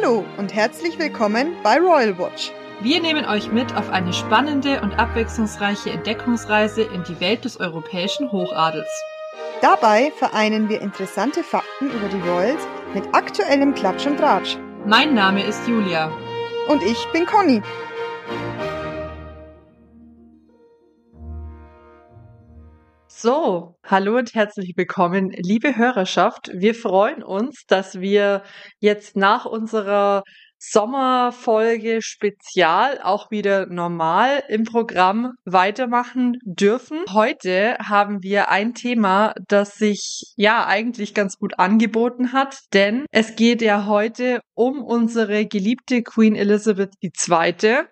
Hallo und herzlich willkommen bei Royal Watch. Wir nehmen euch mit auf eine spannende und abwechslungsreiche Entdeckungsreise in die Welt des europäischen Hochadels. Dabei vereinen wir interessante Fakten über die Royals mit aktuellem Klatsch und Tratsch. Mein Name ist Julia. Und ich bin Conny. So, hallo und herzlich willkommen, liebe Hörerschaft. Wir freuen uns, dass wir jetzt nach unserer Sommerfolge Spezial auch wieder normal im Programm weitermachen dürfen. Heute haben wir ein Thema, das sich ja eigentlich ganz gut angeboten hat, denn es geht ja heute um unsere geliebte Queen Elizabeth II.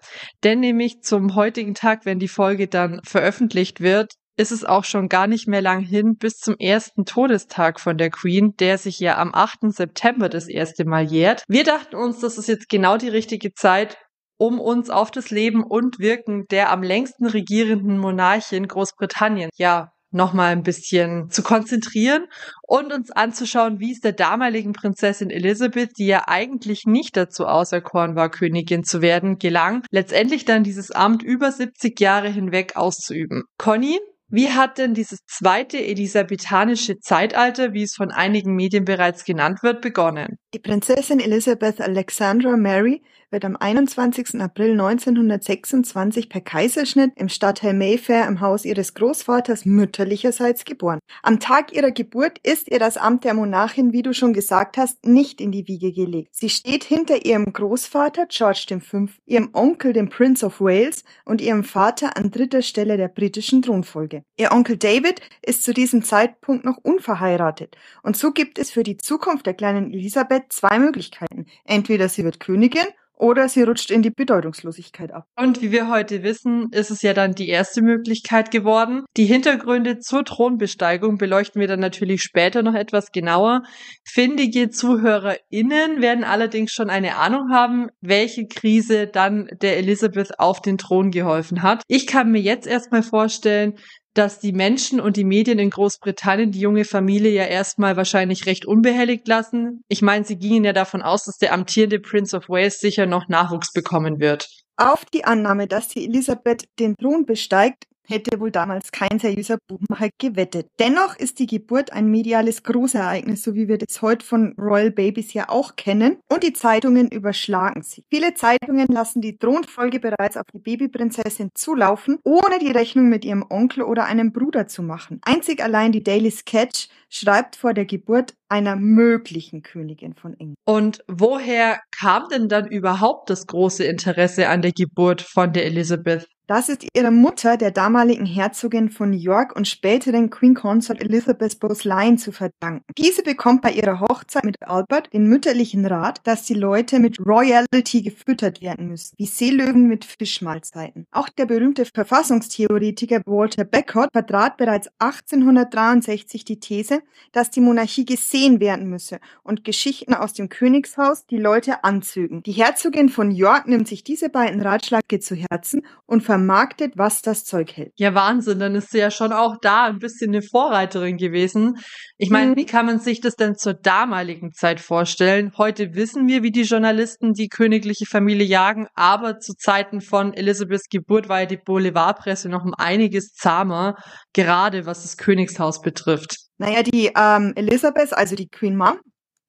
Denn nämlich zum heutigen Tag, wenn die Folge dann veröffentlicht wird, ist es auch schon gar nicht mehr lang hin bis zum ersten Todestag von der Queen, der sich ja am 8. September das erste Mal jährt. Wir dachten uns, das ist jetzt genau die richtige Zeit, um uns auf das Leben und Wirken der am längsten regierenden Monarchin Großbritannien, ja, nochmal ein bisschen zu konzentrieren und uns anzuschauen, wie es der damaligen Prinzessin Elizabeth, die ja eigentlich nicht dazu auserkoren war, Königin zu werden, gelang, letztendlich dann dieses Amt über 70 Jahre hinweg auszuüben. Conny, wie hat denn dieses zweite elisabethanische Zeitalter, wie es von einigen Medien bereits genannt wird, begonnen? Die Prinzessin Elizabeth Alexandra Mary wird am 21. April 1926 per Kaiserschnitt im Stadtteil Mayfair im Haus ihres Großvaters mütterlicherseits geboren. Am Tag ihrer Geburt ist ihr das Amt der Monarchin, wie du schon gesagt hast, nicht in die Wiege gelegt. Sie steht hinter ihrem Großvater George V., ihrem Onkel, dem Prince of Wales, und ihrem Vater an dritter Stelle der britischen Thronfolge. Ihr Onkel David ist zu diesem Zeitpunkt noch unverheiratet. Und so gibt es für die Zukunft der kleinen Elisabeth zwei Möglichkeiten. Entweder sie wird Königin oder sie rutscht in die Bedeutungslosigkeit ab. Und wie wir heute wissen, ist es ja dann die erste Möglichkeit geworden. Die Hintergründe zur Thronbesteigung beleuchten wir dann natürlich später noch etwas genauer. Findige ZuhörerInnen werden allerdings schon eine Ahnung haben, welche Krise dann der Elizabeth auf den Thron geholfen hat. Ich kann mir jetzt erstmal vorstellen, dass die Menschen und die Medien in Großbritannien die junge Familie ja erstmal wahrscheinlich recht unbehelligt lassen. Ich meine, sie gingen ja davon aus, dass der amtierende Prince of Wales sicher noch Nachwuchs bekommen wird. Auf die Annahme, dass die Elisabeth den Thron besteigt, hätte wohl damals kein seriöser Buchmacher gewettet. Dennoch ist die Geburt ein mediales Großereignis, so wie wir das heute von Royal Babies ja auch kennen. Und die Zeitungen überschlagen sich. Viele Zeitungen lassen die Thronfolge bereits auf die Babyprinzessin zulaufen, ohne die Rechnung mit ihrem Onkel oder einem Bruder zu machen. Einzig allein die Daily Sketch schreibt vor der Geburt einer möglichen Königin von England. Und woher kam denn dann überhaupt das große Interesse an der Geburt von der Elizabeth? Das ist ihre Mutter, der damaligen Herzogin von York und späteren Queen Consort Elizabeth Bowes-Lyon zu verdanken. Diese bekommt bei ihrer Hochzeit mit Albert den mütterlichen Rat, dass die Leute mit Royalty gefüttert werden müssen, wie Seelöwen mit Fischmahlzeiten. Auch der berühmte Verfassungstheoretiker Walter Beckwith vertrat bereits 1863 die These, dass die Monarchie gesehen werden müsse und Geschichten aus dem Königshaus die Leute anzügen. Die Herzogin von York nimmt sich diese beiden Ratschläge zu Herzen und vermarktet, was das Zeug hält. Ja, Wahnsinn, dann ist sie ja schon auch da ein bisschen eine Vorreiterin gewesen. Ich meine, mhm. wie kann man sich das denn zur damaligen Zeit vorstellen? Heute wissen wir, wie die Journalisten die königliche Familie jagen, aber zu Zeiten von Elisabeths Geburt war ja die Boulevardpresse noch um einiges zahmer, gerade was das Königshaus betrifft. Naja, die ähm, Elisabeth, also die Queen Mom,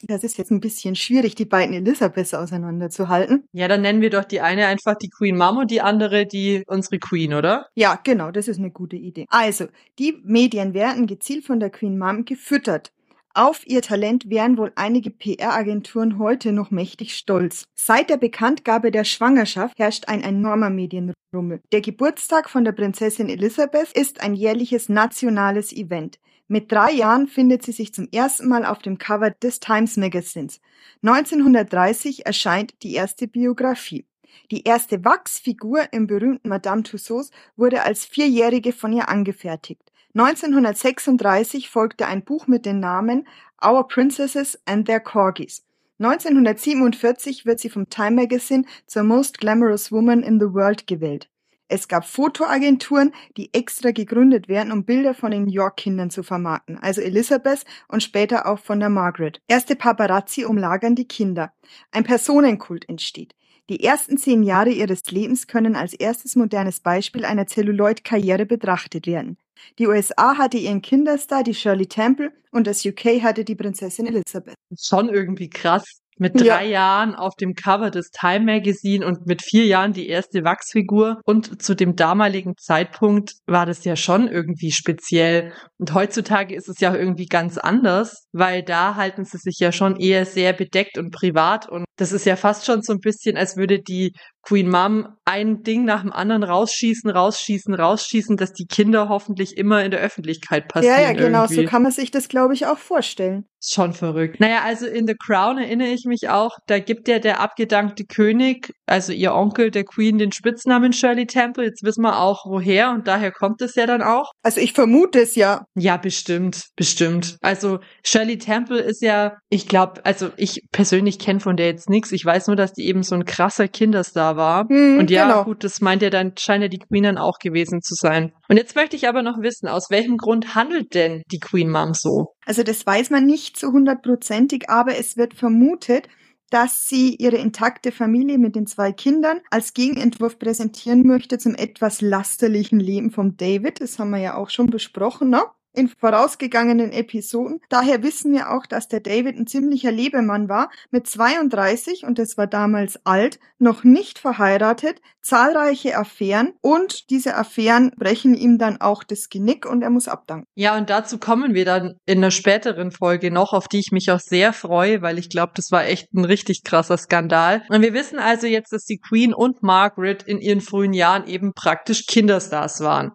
das ist jetzt ein bisschen schwierig, die beiden Elisabeths auseinanderzuhalten. Ja, dann nennen wir doch die eine einfach die Queen Mom und die andere die unsere Queen, oder? Ja, genau, das ist eine gute Idee. Also, die Medien werden gezielt von der Queen Mom gefüttert. Auf ihr Talent wären wohl einige PR-Agenturen heute noch mächtig stolz. Seit der Bekanntgabe der Schwangerschaft herrscht ein enormer Medienrummel. Der Geburtstag von der Prinzessin Elisabeth ist ein jährliches nationales Event. Mit drei Jahren findet sie sich zum ersten Mal auf dem Cover des Times Magazins. 1930 erscheint die erste Biografie. Die erste Wachsfigur im berühmten Madame Tussauds wurde als Vierjährige von ihr angefertigt. 1936 folgte ein Buch mit den Namen Our Princesses and Their Corgis. 1947 wird sie vom Time Magazine zur Most Glamorous Woman in the World gewählt. Es gab Fotoagenturen, die extra gegründet werden, um Bilder von den York-Kindern zu vermarkten, also Elizabeth und später auch von der Margaret. Erste Paparazzi umlagern die Kinder. Ein Personenkult entsteht. Die ersten zehn Jahre ihres Lebens können als erstes modernes Beispiel einer Celluloid-Karriere betrachtet werden. Die USA hatte ihren Kinderstar, die Shirley Temple, und das UK hatte die Prinzessin Elizabeth. Schon irgendwie krass, mit drei ja. Jahren auf dem Cover des Time Magazine und mit vier Jahren die erste Wachsfigur. Und zu dem damaligen Zeitpunkt war das ja schon irgendwie speziell. Und heutzutage ist es ja irgendwie ganz anders, weil da halten sie sich ja schon eher sehr bedeckt und privat. Und das ist ja fast schon so ein bisschen, als würde die Queen Mom ein Ding nach dem anderen rausschießen, rausschießen, rausschießen, dass die Kinder hoffentlich immer in der Öffentlichkeit passieren. Ja, ja, genau, irgendwie. so kann man sich das, glaube ich, auch vorstellen. Schon verrückt. Naja, also in The Crown erinnere ich mich auch, da gibt ja der abgedankte König, also ihr Onkel der Queen, den Spitznamen Shirley Temple. Jetzt wissen wir auch, woher und daher kommt es ja dann auch. Also ich vermute es ja. Ja, bestimmt, bestimmt. Also Shirley Temple ist ja, ich glaube, also ich persönlich kenne von der jetzt nichts. Ich weiß nur, dass die eben so ein krasser Kinderstar war. Hm, und ja, genau. gut, das meint ja dann, scheint ja die Queen dann auch gewesen zu sein. Und jetzt möchte ich aber noch wissen, aus welchem Grund handelt denn die Queen Mom so? Also das weiß man nicht zu hundertprozentig, aber es wird vermutet, dass sie ihre intakte Familie mit den zwei Kindern als Gegenentwurf präsentieren möchte zum etwas lasterlichen Leben von David. Das haben wir ja auch schon besprochen, ne? In vorausgegangenen Episoden. Daher wissen wir auch, dass der David ein ziemlicher Lebemann war, mit 32, und das war damals alt, noch nicht verheiratet, zahlreiche Affären und diese Affären brechen ihm dann auch das Genick und er muss abdanken. Ja, und dazu kommen wir dann in einer späteren Folge noch, auf die ich mich auch sehr freue, weil ich glaube, das war echt ein richtig krasser Skandal. Und wir wissen also jetzt, dass die Queen und Margaret in ihren frühen Jahren eben praktisch Kinderstars waren.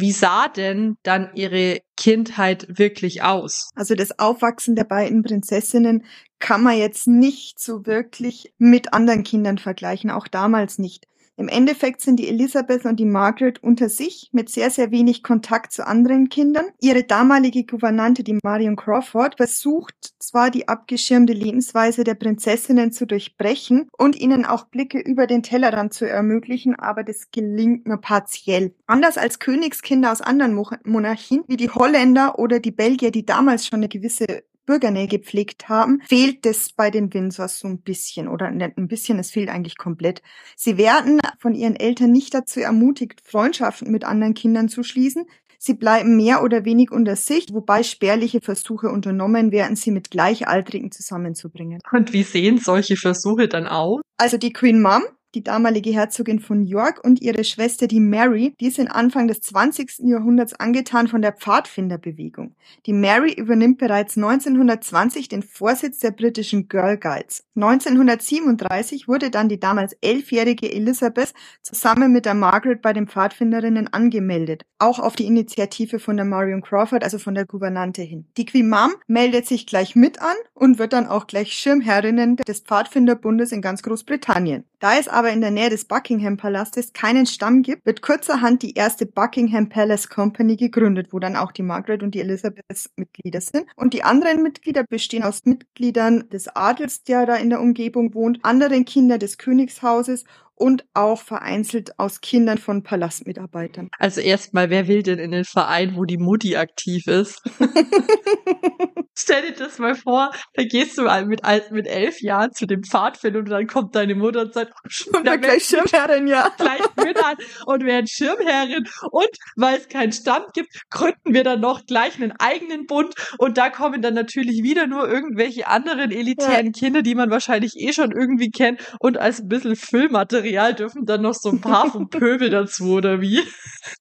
Wie sah denn dann ihre Kindheit wirklich aus? Also das Aufwachsen der beiden Prinzessinnen kann man jetzt nicht so wirklich mit anderen Kindern vergleichen, auch damals nicht. Im Endeffekt sind die Elisabeth und die Margaret unter sich mit sehr, sehr wenig Kontakt zu anderen Kindern. Ihre damalige Gouvernante, die Marion Crawford, versucht zwar die abgeschirmte Lebensweise der Prinzessinnen zu durchbrechen und ihnen auch Blicke über den Tellerrand zu ermöglichen, aber das gelingt nur partiell. Anders als Königskinder aus anderen Monarchien, wie die Holländer oder die Belgier, die damals schon eine gewisse Bürgernähe gepflegt haben, fehlt es bei den Windsors so ein bisschen oder nicht ein bisschen, es fehlt eigentlich komplett. Sie werden von ihren Eltern nicht dazu ermutigt, Freundschaften mit anderen Kindern zu schließen. Sie bleiben mehr oder wenig unter Sicht, wobei spärliche Versuche unternommen werden, sie mit Gleichaltrigen zusammenzubringen. Und wie sehen solche Versuche dann aus? Also die Queen Mom die damalige Herzogin von York und ihre Schwester, die Mary, die sind Anfang des 20. Jahrhunderts angetan von der Pfadfinderbewegung. Die Mary übernimmt bereits 1920 den Vorsitz der britischen Girl Guides. 1937 wurde dann die damals elfjährige Elizabeth zusammen mit der Margaret bei den Pfadfinderinnen angemeldet, auch auf die Initiative von der Marion Crawford, also von der Gouvernante hin. Die Queen Mom meldet sich gleich mit an und wird dann auch gleich Schirmherrinnen des Pfadfinderbundes in ganz Großbritannien. Da es aber in der Nähe des Buckingham Palastes keinen Stamm gibt, wird kurzerhand die erste Buckingham Palace Company gegründet, wo dann auch die Margaret und die Elizabeth Mitglieder sind. Und die anderen Mitglieder bestehen aus Mitgliedern des Adels, der da in der Umgebung wohnt, anderen Kinder des Königshauses und auch vereinzelt aus Kindern von Palastmitarbeitern. Also erstmal, wer will denn in den Verein, wo die Mutti aktiv ist? Stell dir das mal vor, da gehst du mit, mit elf Jahren zu dem Pfadfinder und dann kommt deine Mutter und sagt, und dann gleich Schirmherrin, ja. Gleich mit an und werden Schirmherrin und weil es keinen Stand gibt, gründen wir dann noch gleich einen eigenen Bund und da kommen dann natürlich wieder nur irgendwelche anderen elitären ja. Kinder, die man wahrscheinlich eh schon irgendwie kennt und als ein bisschen Füllmaterial dürfen dann noch so ein paar vom Pöbel dazu oder wie?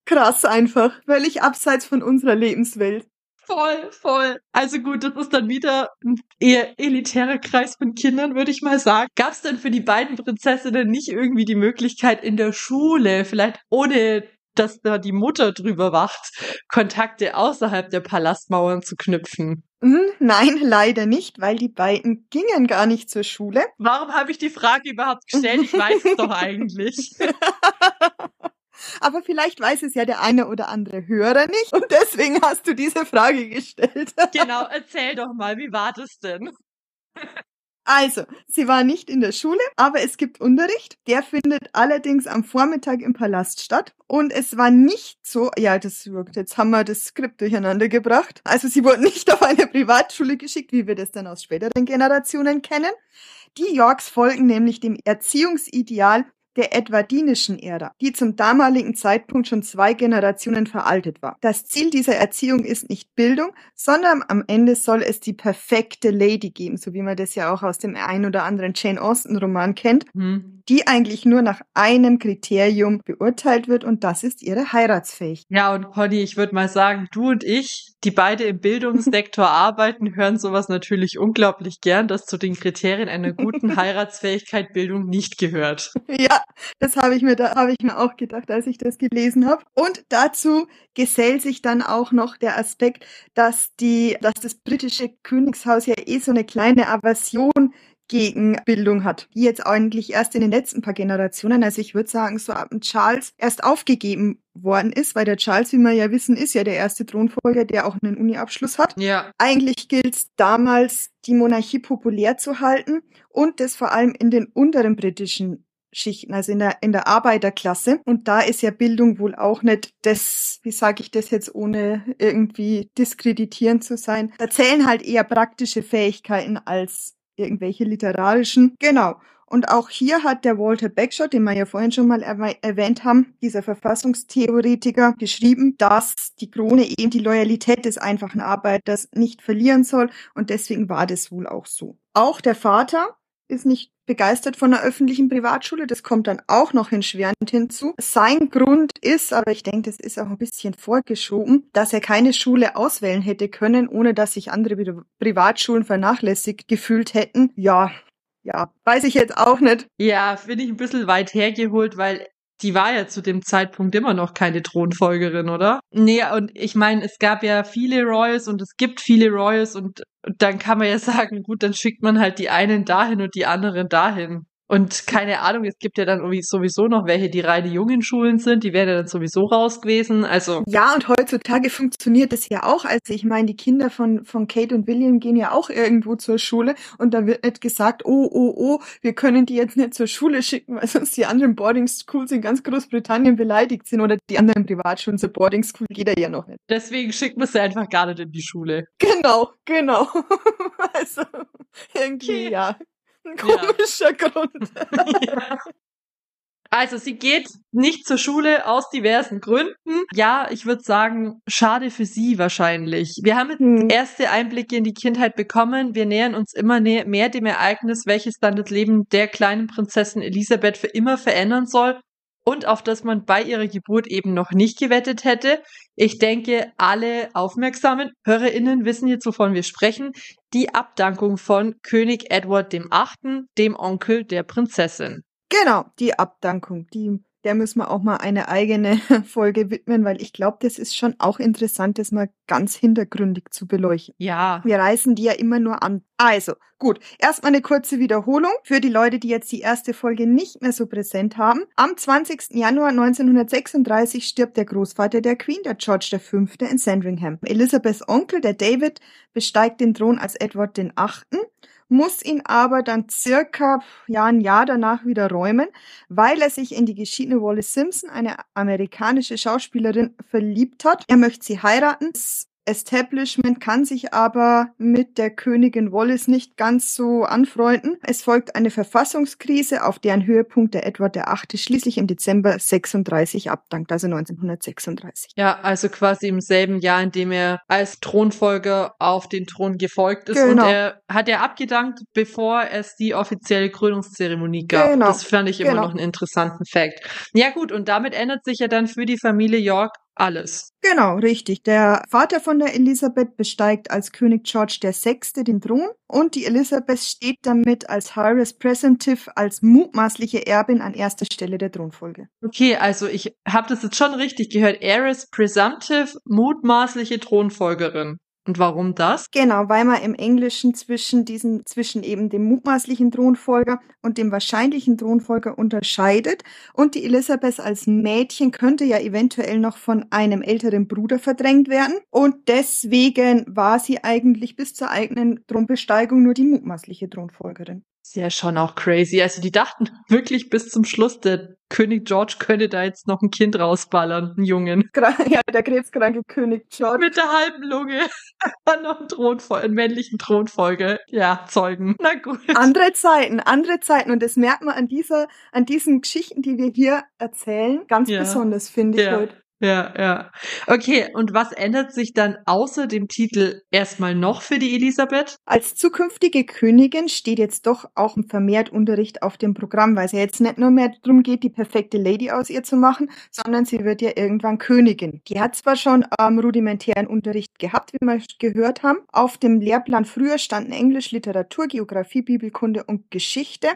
Krass einfach, völlig abseits von unserer Lebenswelt. Voll, voll. Also gut, das ist dann wieder ein eher elitärer Kreis von Kindern, würde ich mal sagen. Gab es denn für die beiden Prinzessinnen nicht irgendwie die Möglichkeit in der Schule, vielleicht ohne dass da die Mutter drüber wacht, Kontakte außerhalb der Palastmauern zu knüpfen? Hm, nein, leider nicht, weil die beiden gingen gar nicht zur Schule. Warum habe ich die Frage überhaupt gestellt? Ich weiß es doch eigentlich. Aber vielleicht weiß es ja der eine oder andere Hörer nicht und deswegen hast du diese Frage gestellt. genau, erzähl doch mal, wie war das denn? Also, sie war nicht in der Schule, aber es gibt Unterricht. Der findet allerdings am Vormittag im Palast statt. Und es war nicht so, ja, das wirkt, jetzt haben wir das Skript durcheinander gebracht. Also sie wurde nicht auf eine Privatschule geschickt, wie wir das dann aus späteren Generationen kennen. Die Yorks folgen nämlich dem Erziehungsideal der edwardinischen Ära, die zum damaligen Zeitpunkt schon zwei Generationen veraltet war. Das Ziel dieser Erziehung ist nicht Bildung, sondern am Ende soll es die perfekte Lady geben, so wie man das ja auch aus dem ein oder anderen Jane Austen Roman kennt, hm. Die eigentlich nur nach einem Kriterium beurteilt wird und das ist ihre Heiratsfähigkeit. Ja, und Conny, ich würde mal sagen, du und ich, die beide im Bildungssektor arbeiten, hören sowas natürlich unglaublich gern, dass zu den Kriterien einer guten Heiratsfähigkeit Bildung nicht gehört. Ja, das habe ich mir da habe ich mir auch gedacht, als ich das gelesen habe. Und dazu gesellt sich dann auch noch der Aspekt, dass die, dass das britische Königshaus ja eh so eine kleine Aversion gegen Bildung hat, die jetzt eigentlich erst in den letzten paar Generationen, also ich würde sagen, so ab dem Charles erst aufgegeben worden ist, weil der Charles, wie wir ja wissen, ist ja der erste Thronfolger, der auch einen Uni-Abschluss hat. Ja. Eigentlich gilt es damals, die Monarchie populär zu halten und das vor allem in den unteren britischen Schichten, also in der, in der Arbeiterklasse. Und da ist ja Bildung wohl auch nicht das, wie sage ich das jetzt, ohne irgendwie diskreditierend zu sein. Da zählen halt eher praktische Fähigkeiten als irgendwelche literarischen. Genau. Und auch hier hat der Walter Bagshot, den wir ja vorhin schon mal erwähnt haben, dieser Verfassungstheoretiker, geschrieben, dass die Krone eben die Loyalität des einfachen Arbeiters nicht verlieren soll. Und deswegen war das wohl auch so. Auch der Vater ist nicht begeistert von einer öffentlichen Privatschule. Das kommt dann auch noch hinschwerend hinzu. Sein Grund ist, aber ich denke, das ist auch ein bisschen vorgeschoben, dass er keine Schule auswählen hätte können, ohne dass sich andere Privatschulen vernachlässigt gefühlt hätten. Ja, ja, weiß ich jetzt auch nicht. Ja, finde ich ein bisschen weit hergeholt, weil die war ja zu dem Zeitpunkt immer noch keine Thronfolgerin, oder? Nee, und ich meine, es gab ja viele Royals und es gibt viele Royals und dann kann man ja sagen, gut, dann schickt man halt die einen dahin und die anderen dahin. Und keine Ahnung, es gibt ja dann irgendwie sowieso noch welche, die reine jungen Schulen sind, die wären ja dann sowieso raus gewesen. Also. Ja, und heutzutage funktioniert das ja auch. Also ich meine, die Kinder von, von Kate und William gehen ja auch irgendwo zur Schule und da wird nicht gesagt, oh, oh, oh, wir können die jetzt nicht zur Schule schicken, weil sonst die anderen Boarding Schools in ganz Großbritannien beleidigt sind oder die anderen Privatschulen zur Boarding School geht er ja noch nicht. Deswegen schickt man sie einfach gar nicht in die Schule. Genau, genau. also irgendwie, okay. ja. Ein komischer ja. Grund. ja. Also sie geht nicht zur Schule aus diversen Gründen. Ja, ich würde sagen, schade für sie wahrscheinlich. Wir haben jetzt hm. erste Einblicke in die Kindheit bekommen. Wir nähern uns immer mehr dem Ereignis, welches dann das Leben der kleinen Prinzessin Elisabeth für immer verändern soll und auf das man bei ihrer Geburt eben noch nicht gewettet hätte. Ich denke, alle aufmerksamen HörerInnen wissen jetzt, wovon wir sprechen. Die Abdankung von König Edward VIII., dem Onkel der Prinzessin. Genau, die Abdankung, die der müssen wir auch mal eine eigene Folge widmen, weil ich glaube, das ist schon auch interessant, das mal ganz hintergründig zu beleuchten. Ja. Wir reißen die ja immer nur an. Also, gut. Erstmal eine kurze Wiederholung für die Leute, die jetzt die erste Folge nicht mehr so präsent haben. Am 20. Januar 1936 stirbt der Großvater der Queen, der George V. in Sandringham. Elizabeths Onkel, der David, besteigt den Thron als Edward VIII muss ihn aber dann circa ja, ein Jahr danach wieder räumen, weil er sich in die geschiedene Wallace Simpson, eine amerikanische Schauspielerin, verliebt hat. Er möchte sie heiraten. Establishment kann sich aber mit der Königin Wallis nicht ganz so anfreunden. Es folgt eine Verfassungskrise, auf deren Höhepunkt der Edward VIII. schließlich im Dezember 36 abdankt, also 1936. Ja, also quasi im selben Jahr, in dem er als Thronfolger auf den Thron gefolgt ist. Genau. Und er hat er abgedankt, bevor es die offizielle Krönungszeremonie gab. Genau. Das fand ich immer genau. noch einen interessanten Fakt. Ja gut, und damit ändert sich ja dann für die Familie York alles. Genau, richtig. Der Vater von der Elisabeth besteigt als König George VI. den Thron und die Elisabeth steht damit als Heiress Presumptive, als mutmaßliche Erbin an erster Stelle der Thronfolge. Okay, also ich habe das jetzt schon richtig gehört. Heiress Presumptive, mutmaßliche Thronfolgerin. Und warum das? Genau, weil man im Englischen zwischen diesen, zwischen eben dem mutmaßlichen Thronfolger und dem wahrscheinlichen Thronfolger unterscheidet. Und die Elisabeth als Mädchen könnte ja eventuell noch von einem älteren Bruder verdrängt werden. Und deswegen war sie eigentlich bis zur eigenen Thronbesteigung nur die mutmaßliche Thronfolgerin. Ist ja schon auch crazy. Also die dachten wirklich bis zum Schluss, der König George könnte da jetzt noch ein Kind rausballern, einen Jungen. Ja, der krebskranke König George. Mit der halben Lunge. noch einen, Thronfol einen männlichen Thronfolger. Ja, zeugen. Na gut. Andere Zeiten, andere Zeiten. Und das merkt man an dieser, an diesen Geschichten, die wir hier erzählen, ganz ja. besonders, finde ich ja. heute. Ja, ja. Okay, und was ändert sich dann außer dem Titel erstmal noch für die Elisabeth? Als zukünftige Königin steht jetzt doch auch ein vermehrt Unterricht auf dem Programm, weil es ja jetzt nicht nur mehr darum geht, die perfekte Lady aus ihr zu machen, sondern sie wird ja irgendwann Königin. Die hat zwar schon ähm, rudimentären Unterricht gehabt, wie wir gehört haben. Auf dem Lehrplan früher standen Englisch, Literatur, Geografie, Bibelkunde und Geschichte.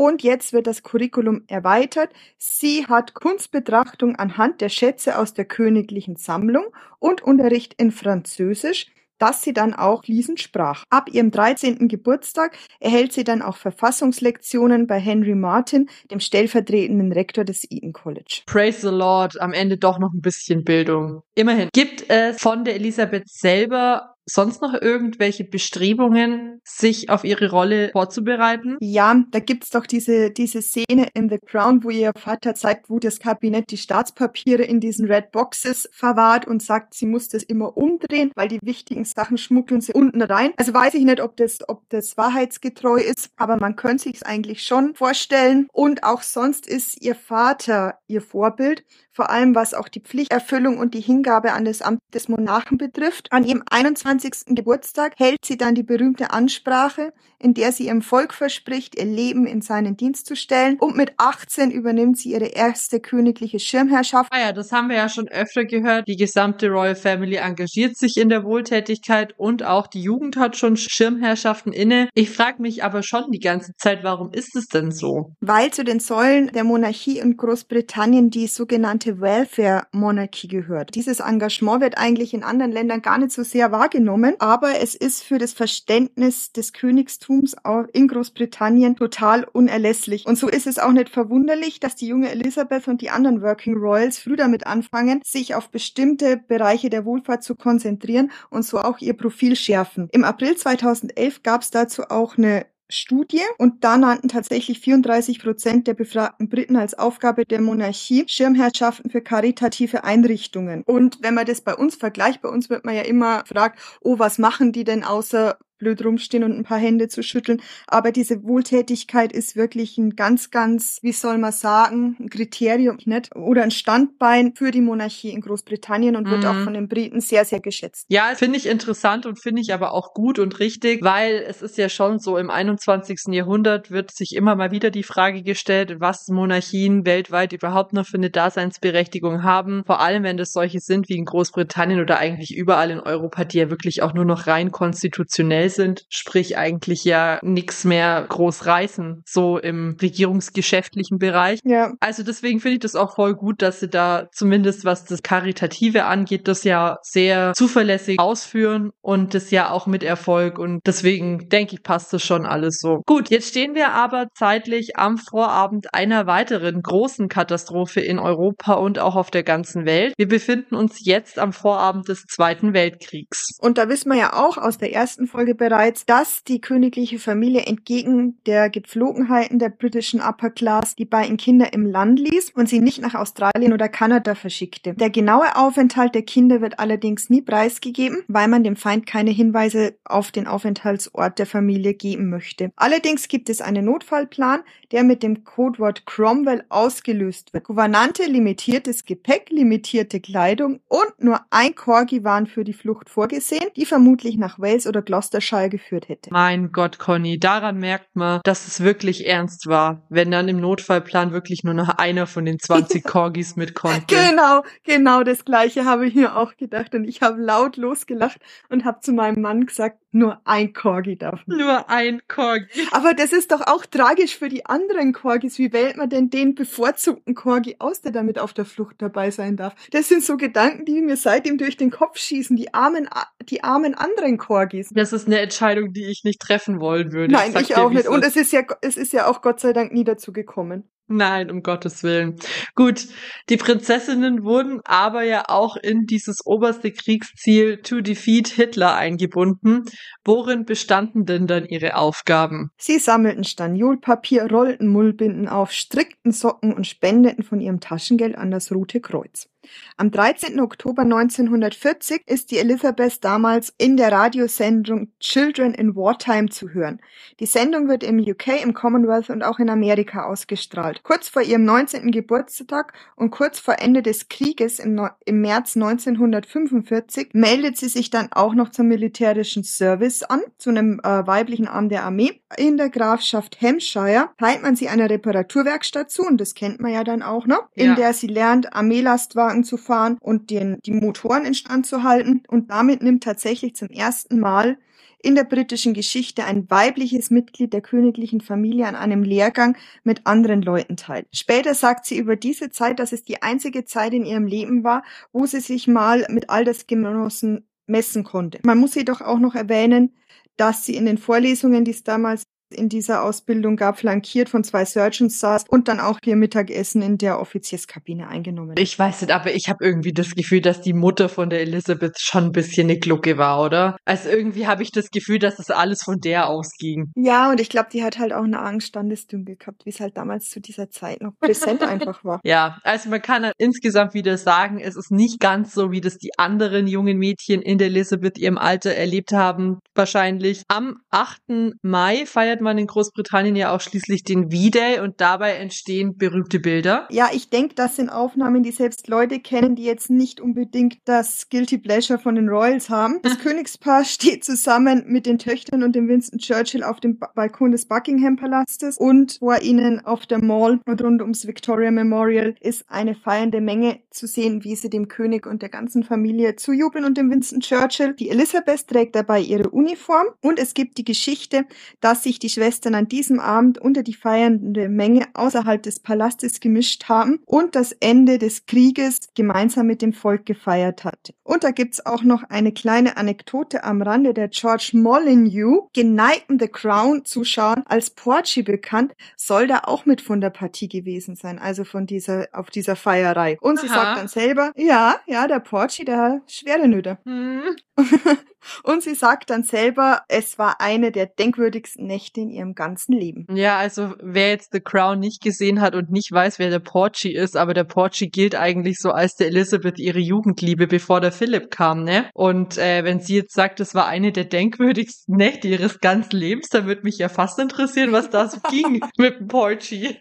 Und jetzt wird das Curriculum erweitert. Sie hat Kunstbetrachtung anhand der Schätze aus der königlichen Sammlung und Unterricht in Französisch, das sie dann auch fließend sprach. Ab ihrem 13. Geburtstag erhält sie dann auch Verfassungslektionen bei Henry Martin, dem stellvertretenden Rektor des Eton College. Praise the Lord, am Ende doch noch ein bisschen Bildung. Immerhin. Gibt es von der Elisabeth selber sonst noch irgendwelche Bestrebungen, sich auf ihre Rolle vorzubereiten? Ja, da gibt's doch diese, diese Szene in The Crown, wo ihr Vater zeigt, wo das Kabinett die Staatspapiere in diesen Red Boxes verwahrt und sagt, sie muss das immer umdrehen, weil die wichtigen Sachen schmuggeln sie unten rein. Also weiß ich nicht, ob das, ob das wahrheitsgetreu ist, aber man könnte sich eigentlich schon vorstellen. Und auch sonst ist ihr Vater ihr Vorbild vor allem was auch die Pflichterfüllung und die Hingabe an das Amt des Monarchen betrifft. An ihrem 21. Geburtstag hält sie dann die berühmte Ansprache, in der sie ihrem Volk verspricht, ihr Leben in seinen Dienst zu stellen. Und mit 18 übernimmt sie ihre erste königliche Schirmherrschaft. Ah ja, das haben wir ja schon öfter gehört. Die gesamte Royal Family engagiert sich in der Wohltätigkeit und auch die Jugend hat schon Schirmherrschaften inne. Ich frage mich aber schon die ganze Zeit, warum ist es denn so? Weil zu den Säulen der Monarchie in Großbritannien die sogenannte Welfare Monarchie gehört. Dieses Engagement wird eigentlich in anderen Ländern gar nicht so sehr wahrgenommen, aber es ist für das Verständnis des Königstums in Großbritannien total unerlässlich. Und so ist es auch nicht verwunderlich, dass die junge Elizabeth und die anderen Working Royals früh damit anfangen, sich auf bestimmte Bereiche der Wohlfahrt zu konzentrieren und so auch ihr Profil schärfen. Im April 2011 gab es dazu auch eine Studie und da nannten tatsächlich 34 Prozent der befragten Briten als Aufgabe der Monarchie Schirmherrschaften für karitative Einrichtungen. Und wenn man das bei uns vergleicht, bei uns wird man ja immer gefragt, oh, was machen die denn außer blöd rumstehen und ein paar Hände zu schütteln. Aber diese Wohltätigkeit ist wirklich ein ganz, ganz, wie soll man sagen, ein Kriterium, nicht? Oder ein Standbein für die Monarchie in Großbritannien und wird auch mhm. von den Briten sehr, sehr geschätzt. Ja, finde ich interessant und finde ich aber auch gut und richtig, weil es ist ja schon so, im 21. Jahrhundert wird sich immer mal wieder die Frage gestellt, was Monarchien weltweit überhaupt noch für eine Daseinsberechtigung haben. Vor allem, wenn das solche sind wie in Großbritannien oder eigentlich überall in Europa, die ja wirklich auch nur noch rein konstitutionell sind, sprich eigentlich ja nichts mehr groß reißen, so im regierungsgeschäftlichen Bereich. Ja. Also deswegen finde ich das auch voll gut, dass sie da zumindest was das Karitative angeht, das ja sehr zuverlässig ausführen und das ja auch mit Erfolg und deswegen denke ich, passt das schon alles so. Gut, jetzt stehen wir aber zeitlich am Vorabend einer weiteren großen Katastrophe in Europa und auch auf der ganzen Welt. Wir befinden uns jetzt am Vorabend des Zweiten Weltkriegs. Und da wissen wir ja auch aus der ersten Folge bereits, dass die königliche Familie entgegen der Gepflogenheiten der britischen Upper Class die beiden Kinder im Land ließ und sie nicht nach Australien oder Kanada verschickte. Der genaue Aufenthalt der Kinder wird allerdings nie preisgegeben, weil man dem Feind keine Hinweise auf den Aufenthaltsort der Familie geben möchte. Allerdings gibt es einen Notfallplan, der mit dem Codewort Cromwell ausgelöst wird. Gouvernante, limitiertes Gepäck, limitierte Kleidung und nur ein Corgi waren für die Flucht vorgesehen, die vermutlich nach Wales oder Gloucestershire geführt hätte. Mein Gott, Conny, daran merkt man, dass es wirklich ernst war, wenn dann im Notfallplan wirklich nur noch einer von den 20 Corgis mit konnte. Genau, genau das gleiche habe ich mir auch gedacht und ich habe laut losgelacht und habe zu meinem Mann gesagt, Nur ein Corgi darf. Nur ein Corgi. Aber das ist doch auch tragisch für die anderen Corgis. Wie wählt man denn den bevorzugten Corgi aus, der damit auf der Flucht dabei sein darf? Das sind so Gedanken, die mir seitdem durch den Kopf schießen. Die armen, die armen anderen Corgis. Das ist eine Entscheidung, die ich nicht treffen wollen würde. Nein, ich, ich auch nicht. Und es ist ja, es ist ja auch Gott sei Dank nie dazu gekommen. Nein, um Gottes Willen. Gut, die Prinzessinnen wurden aber ja auch in dieses oberste Kriegsziel to defeat Hitler eingebunden. Worin bestanden denn dann ihre Aufgaben? Sie sammelten Staniolpapier, rollten Mullbinden auf, strickten Socken und spendeten von ihrem Taschengeld an das Rote Kreuz. Am 13. Oktober 1940 ist die Elizabeth damals in der Radiosendung Children in Wartime zu hören. Die Sendung wird im UK, im Commonwealth und auch in Amerika ausgestrahlt. Kurz vor ihrem 19. Geburtstag und kurz vor Ende des Krieges im, no im März 1945 meldet sie sich dann auch noch zum militärischen Service an, zu einem äh, weiblichen Arm der Armee. In der Grafschaft Hampshire teilt man sie einer Reparaturwerkstatt zu, und das kennt man ja dann auch noch, ja. in der sie lernt, Armeelastwagen Triebwagen zu fahren und den, die Motoren instand zu halten. Und damit nimmt tatsächlich zum ersten Mal in der britischen Geschichte ein weibliches Mitglied der königlichen Familie an einem Lehrgang mit anderen Leuten teil. Später sagt sie über diese Zeit, dass es die einzige Zeit in ihrem Leben war, wo sie sich mal mit Altersgenossen messen konnte. Man muss jedoch auch noch erwähnen, dass sie in den Vorlesungen, die es damals in dieser Ausbildung gab, flankiert von zwei Surgeons saß und dann auch ihr Mittagessen in der Offizierskabine eingenommen. Ich weiß nicht, aber ich habe irgendwie das Gefühl, dass die Mutter von der Elizabeth schon ein bisschen eine Glucke war, oder? Also irgendwie habe ich das Gefühl, dass das alles von der ausging. Ja, und ich glaube, die hat halt auch eine Angst Standesdünkel gehabt, wie es halt damals zu dieser Zeit noch präsent einfach war. Ja, also man kann halt insgesamt wieder sagen, es ist nicht ganz so, wie das die anderen jungen Mädchen in der Elizabeth ihrem Alter erlebt haben, wahrscheinlich. Am 8. Mai feiert feiert man in Großbritannien ja auch schließlich den V-Day und dabei entstehen berühmte Bilder. Ja, ich denke, das sind Aufnahmen, die selbst Leute kennen, die jetzt nicht unbedingt das Guilty Pleasure von den Royals haben. Das Königspaar steht zusammen mit den Töchtern und dem Winston Churchill auf dem ba Balkon des Buckingham Palastes und vor ihnen auf der Mall und rund ums Victoria Memorial ist eine feiernde Menge zu sehen, wie sie dem König und der ganzen Familie zujubeln und dem Winston Churchill. Die Elizabeth trägt dabei ihre Uniform und es gibt die Geschichte, dass sich die Schwestern an diesem Abend unter die feiernde Menge außerhalb des Palastes gemischt haben und das Ende des Krieges gemeinsam mit dem Volk gefeiert hat. Und da gibt's auch noch eine kleine Anekdote am Rande der George Molyneux, geneigten The Crown Zuschauern als Porci bekannt, soll da auch mit von der Partie gewesen sein, also von dieser, auf dieser Feierei. Und sie Aha. sagt dann selber, ja, ja, der Porci, der schwere Nöte. Hm. Und sie sagt dann selber, es war eine der denkwürdigsten Nächte in ihrem ganzen Leben. Ja, also wer jetzt The Crown nicht gesehen hat und nicht weiß, wer der Porci ist, aber der Porci gilt eigentlich so als der Elizabeth ihre Jugendliebe, bevor der Philipp kam, ne? Und äh, wenn sie jetzt sagt, es war eine der denkwürdigsten Nächte ihres ganzen Lebens, dann würde mich ja fast interessieren, was da so ging mit dem Porci.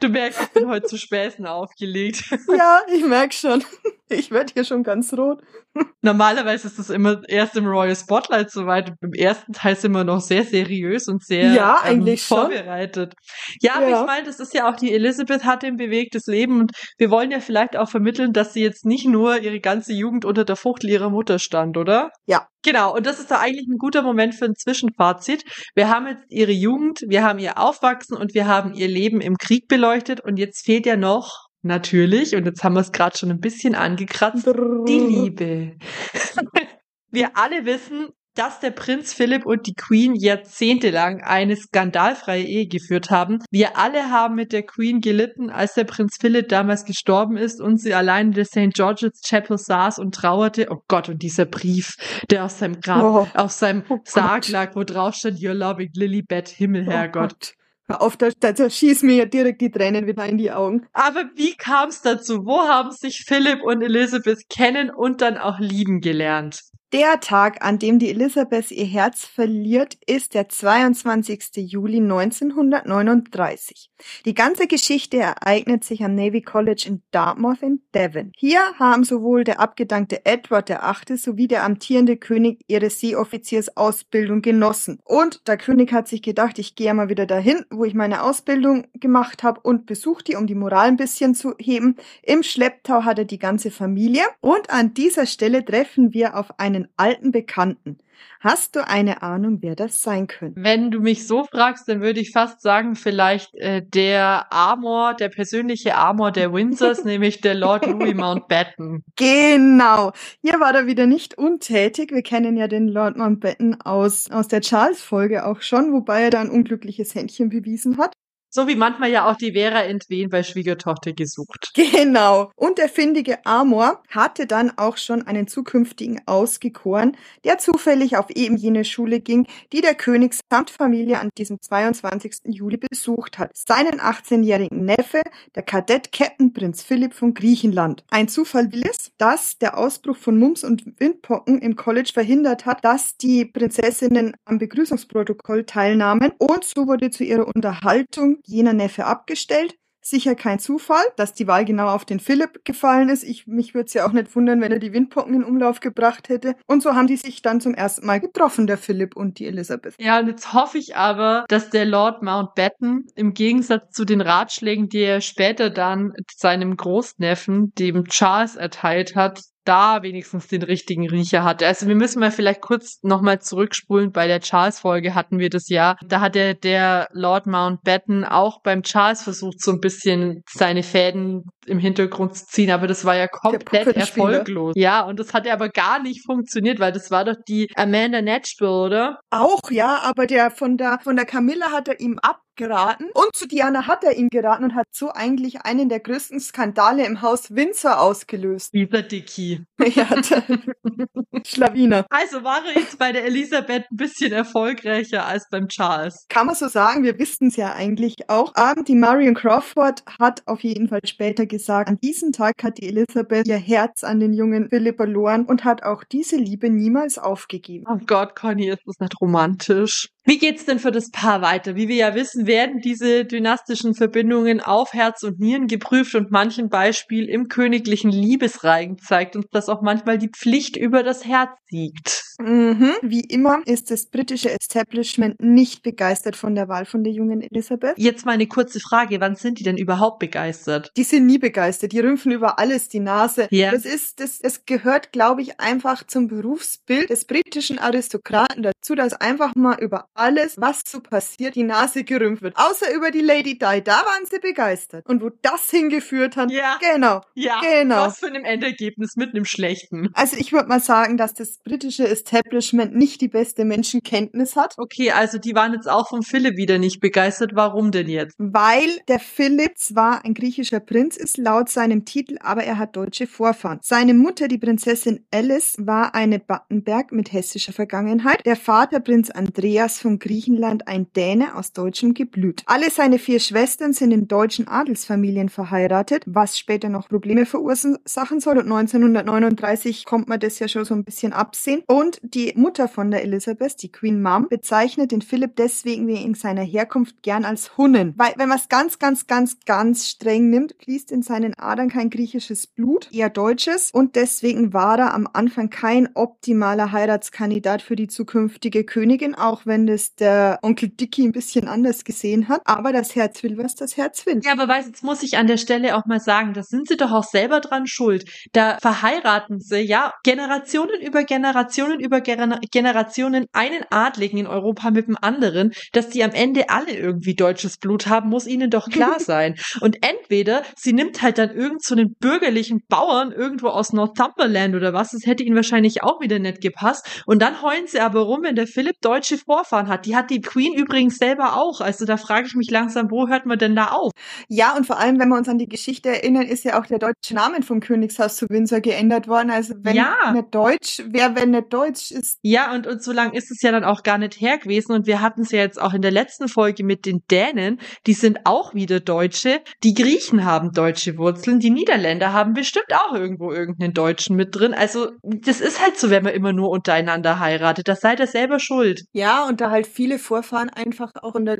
Du merkst, ich bin heute zu Späßen aufgelegt. Ja, ich merk schon. Ich werde hier schon ganz rot. Normalerweise ist das immer erst im Royal Spotlight soweit. Im ersten Teil sind wir noch sehr seriös und sehr ja, ähm, eigentlich ähm, vorbereitet. Ja, aber ja. ich meine, das ist ja auch die Elizabeth hatte ein bewegtes Leben und wir wollen ja vielleicht auch vermitteln, dass sie jetzt nicht nur ihre ganze Jugend unter der Fuchtel ihrer Mutter stand, oder? Ja. Genau, und das ist da eigentlich ein guter Moment für ein Zwischenfazit. Wir haben jetzt ihre Jugend, wir haben ihr Aufwachsen und wir haben ihr Leben im Krieg beleuchtet und jetzt fehlt ja noch Natürlich, und jetzt haben wir es gerade schon ein bisschen angekratzt, die Liebe. wir alle wissen, dass der Prinz Philipp und die Queen jahrzehntelang eine skandalfreie Ehe geführt haben. Wir alle haben mit der Queen gelitten, als der Prinz Philipp damals gestorben ist und sie allein in der St. George's Chapel saß und trauerte. Oh Gott, und dieser Brief, der aus seinem Grab, oh, auf seinem oh Sarg lag, wo drauf stand, You're loving Lilibet, Himmel, oh Herrgott. Auf, da, da schießen mir ja direkt die Tränen wieder in die Augen. Aber wie kam es dazu? Wo haben sich Philipp und Elizabeth kennen und dann auch lieben gelernt? Der Tag, an dem die Elisabeth ihr Herz verliert, ist der 22. Juli 1939. Die ganze Geschichte ereignet sich am Navy College in Dartmouth in Devon. Hier haben sowohl der abgedankte Edward VIII. sowie der amtierende König ihre Seeoffiziersausbildung genossen. Und der König hat sich gedacht, ich gehe mal wieder dahin, wo ich meine Ausbildung gemacht habe und besuche die, um die Moral ein bisschen zu heben. Im Schlepptau hat er die ganze Familie. Und an dieser Stelle treffen wir auf einen einen alten Bekannten. Hast du eine Ahnung, wer das sein könnte? Wenn du mich so fragst, dann würde ich fast sagen, vielleicht äh, der Amor, der persönliche Amor der Windsors, nämlich der Lord Louis Mountbatten. Genau. Hier war er wieder nicht untätig. Wir kennen ja den Lord Mountbatten aus, aus der Charles-Folge auch schon, wobei er da ein unglückliches Händchen bewiesen hat. So wie manchmal ja auch die Vera Entwen bei Schwiegertochter gesucht. Genau. Und der findige Amor hatte dann auch schon einen zukünftigen ausgekoren, der zufällig auf eben jene Schule ging, die der König samt Familie an diesem 22. Juli besucht hat. Seinen 18-jährigen Neffe, der Kadett Captain Prinz Philipp von Griechenland. Ein Zufall will es, dass der Ausbruch von Mumps und Windpocken im College verhindert hat, dass die Prinzessinnen am Begrüßungsprotokoll teilnahmen und so wurde zu ihrer Unterhaltung jener Neffe abgestellt. Sicher kein Zufall, dass die Wahl genau auf den Philipp gefallen ist. Ich, mich würde es ja auch nicht wundern, wenn er die Windpocken in Umlauf gebracht hätte. Und so haben die sich dann zum ersten Mal getroffen, der Philipp und die Elisabeth. Ja, und jetzt hoffe ich aber, dass der Lord Mountbatten im Gegensatz zu den Ratschlägen, die er später dann seinem Großneffen, dem Charles, erteilt hat, da wenigstens den richtigen Riecher hatte. Also wir müssen mal vielleicht kurz nochmal zurückspulen. Bei der Charles-Folge hatten wir das ja. Da hat der, der Lord Mountbatten auch beim Charles versucht, so ein bisschen seine Fäden im Hintergrund zu ziehen, aber das war ja komplett erfolglos. Ja, und das hat ja aber gar nicht funktioniert, weil das war doch die Amanda Natchbill, oder? Auch, ja, aber der von der, von der Camilla hat er ihm ab geraten. Und zu Diana hat er ihm geraten und hat so eigentlich einen der größten Skandale im Haus Windsor ausgelöst. Dieser Dicky. Ja, Schlawiner. Also war er jetzt bei der Elisabeth ein bisschen erfolgreicher als beim Charles. Kann man so sagen, wir wissen es ja eigentlich auch. Aber die Marion Crawford hat auf jeden Fall später gesagt, an diesem Tag hat die Elisabeth ihr Herz an den jungen Philipp verloren und hat auch diese Liebe niemals aufgegeben. Oh Gott, Conny, ist das nicht romantisch? Wie geht's denn für das Paar weiter? Wie wir ja wissen, werden diese dynastischen Verbindungen auf Herz und Nieren geprüft und manchen Beispiel im königlichen Liebesreigen zeigt uns, dass auch manchmal die Pflicht über das Herz siegt. Mhm. Wie immer ist das britische Establishment nicht begeistert von der Wahl von der jungen Elisabeth. Jetzt mal eine kurze Frage, wann sind die denn überhaupt begeistert? Die sind nie begeistert, die rümpfen über alles die Nase. Ja. Das ist, das, es gehört, glaube ich, einfach zum Berufsbild des britischen Aristokraten dazu, dass einfach mal über alles, was so passiert, die Nase gerümpft wird. Außer über die Lady Di, da waren sie begeistert. Und wo das hingeführt hat, Ja. genau, Ja, genau. was für ein Endergebnis mit einem schlechten. Also ich würde mal sagen, dass das britische Establishment nicht die beste Menschenkenntnis hat. Okay, also die waren jetzt auch vom Philipp wieder nicht begeistert. Warum denn jetzt? Weil der Philipp zwar ein griechischer Prinz ist, laut seinem Titel, aber er hat deutsche Vorfahren. Seine Mutter, die Prinzessin Alice, war eine Battenberg mit hessischer Vergangenheit. Der Vater, Prinz Andreas von Griechenland, ein Däne aus deutschem Geblüt. Alle seine vier Schwestern sind in deutschen Adelsfamilien verheiratet, was später noch Probleme verursachen soll. Und 1939 kommt man das ja schon so ein bisschen absehen. Und die Mutter von der Elisabeth, die Queen Mom, bezeichnet den Philipp deswegen wegen seiner Herkunft gern als Hunnen. Weil, wenn man es ganz, ganz, ganz, ganz streng nimmt, fließt in seinen Adern kein griechisches Blut, eher deutsches. Und deswegen war er am Anfang kein optimaler Heiratskandidat für die zukünftige Königin, auch wenn das der Onkel Dicky ein bisschen anders gesehen hat. Aber das Herz will, was das Herz will. Ja, aber weiß, jetzt muss ich an der Stelle auch mal sagen, da sind sie doch auch selber dran schuld. Da verheiraten sie, ja, Generationen über Generationen über Gener Generationen einen Adligen in Europa mit dem anderen, dass die am Ende alle irgendwie deutsches Blut haben, muss ihnen doch klar sein. Und entweder sie nimmt halt dann irgend so einen bürgerlichen Bauern irgendwo aus Northumberland oder was, das hätte ihnen wahrscheinlich auch wieder nicht gepasst. Und dann heulen sie aber rum, wenn der Philipp deutsche Vorfahren hat. Die hat die Queen übrigens selber auch. Also da frage ich mich langsam, wo hört man denn da auf? Ja, und vor allem, wenn wir uns an die Geschichte erinnern, ist ja auch der deutsche Name vom Königshaus zu Windsor geändert worden. Also wenn Ja. nicht Deutsch, wer wenn nicht Deutsch ist. Ja, und, und so lang ist es ja dann auch gar nicht her gewesen. Und wir hatten es ja jetzt auch in der letzten Folge mit den Dänen. Die sind auch wieder Deutsche. Die Griechen haben deutsche Wurzeln. Die Niederländer haben bestimmt auch irgendwo irgendeinen Deutschen mit drin. Also, das ist halt so, wenn man immer nur untereinander heiratet. Das seid ihr selber schuld. Ja, und da halt viele Vorfahren einfach auch in der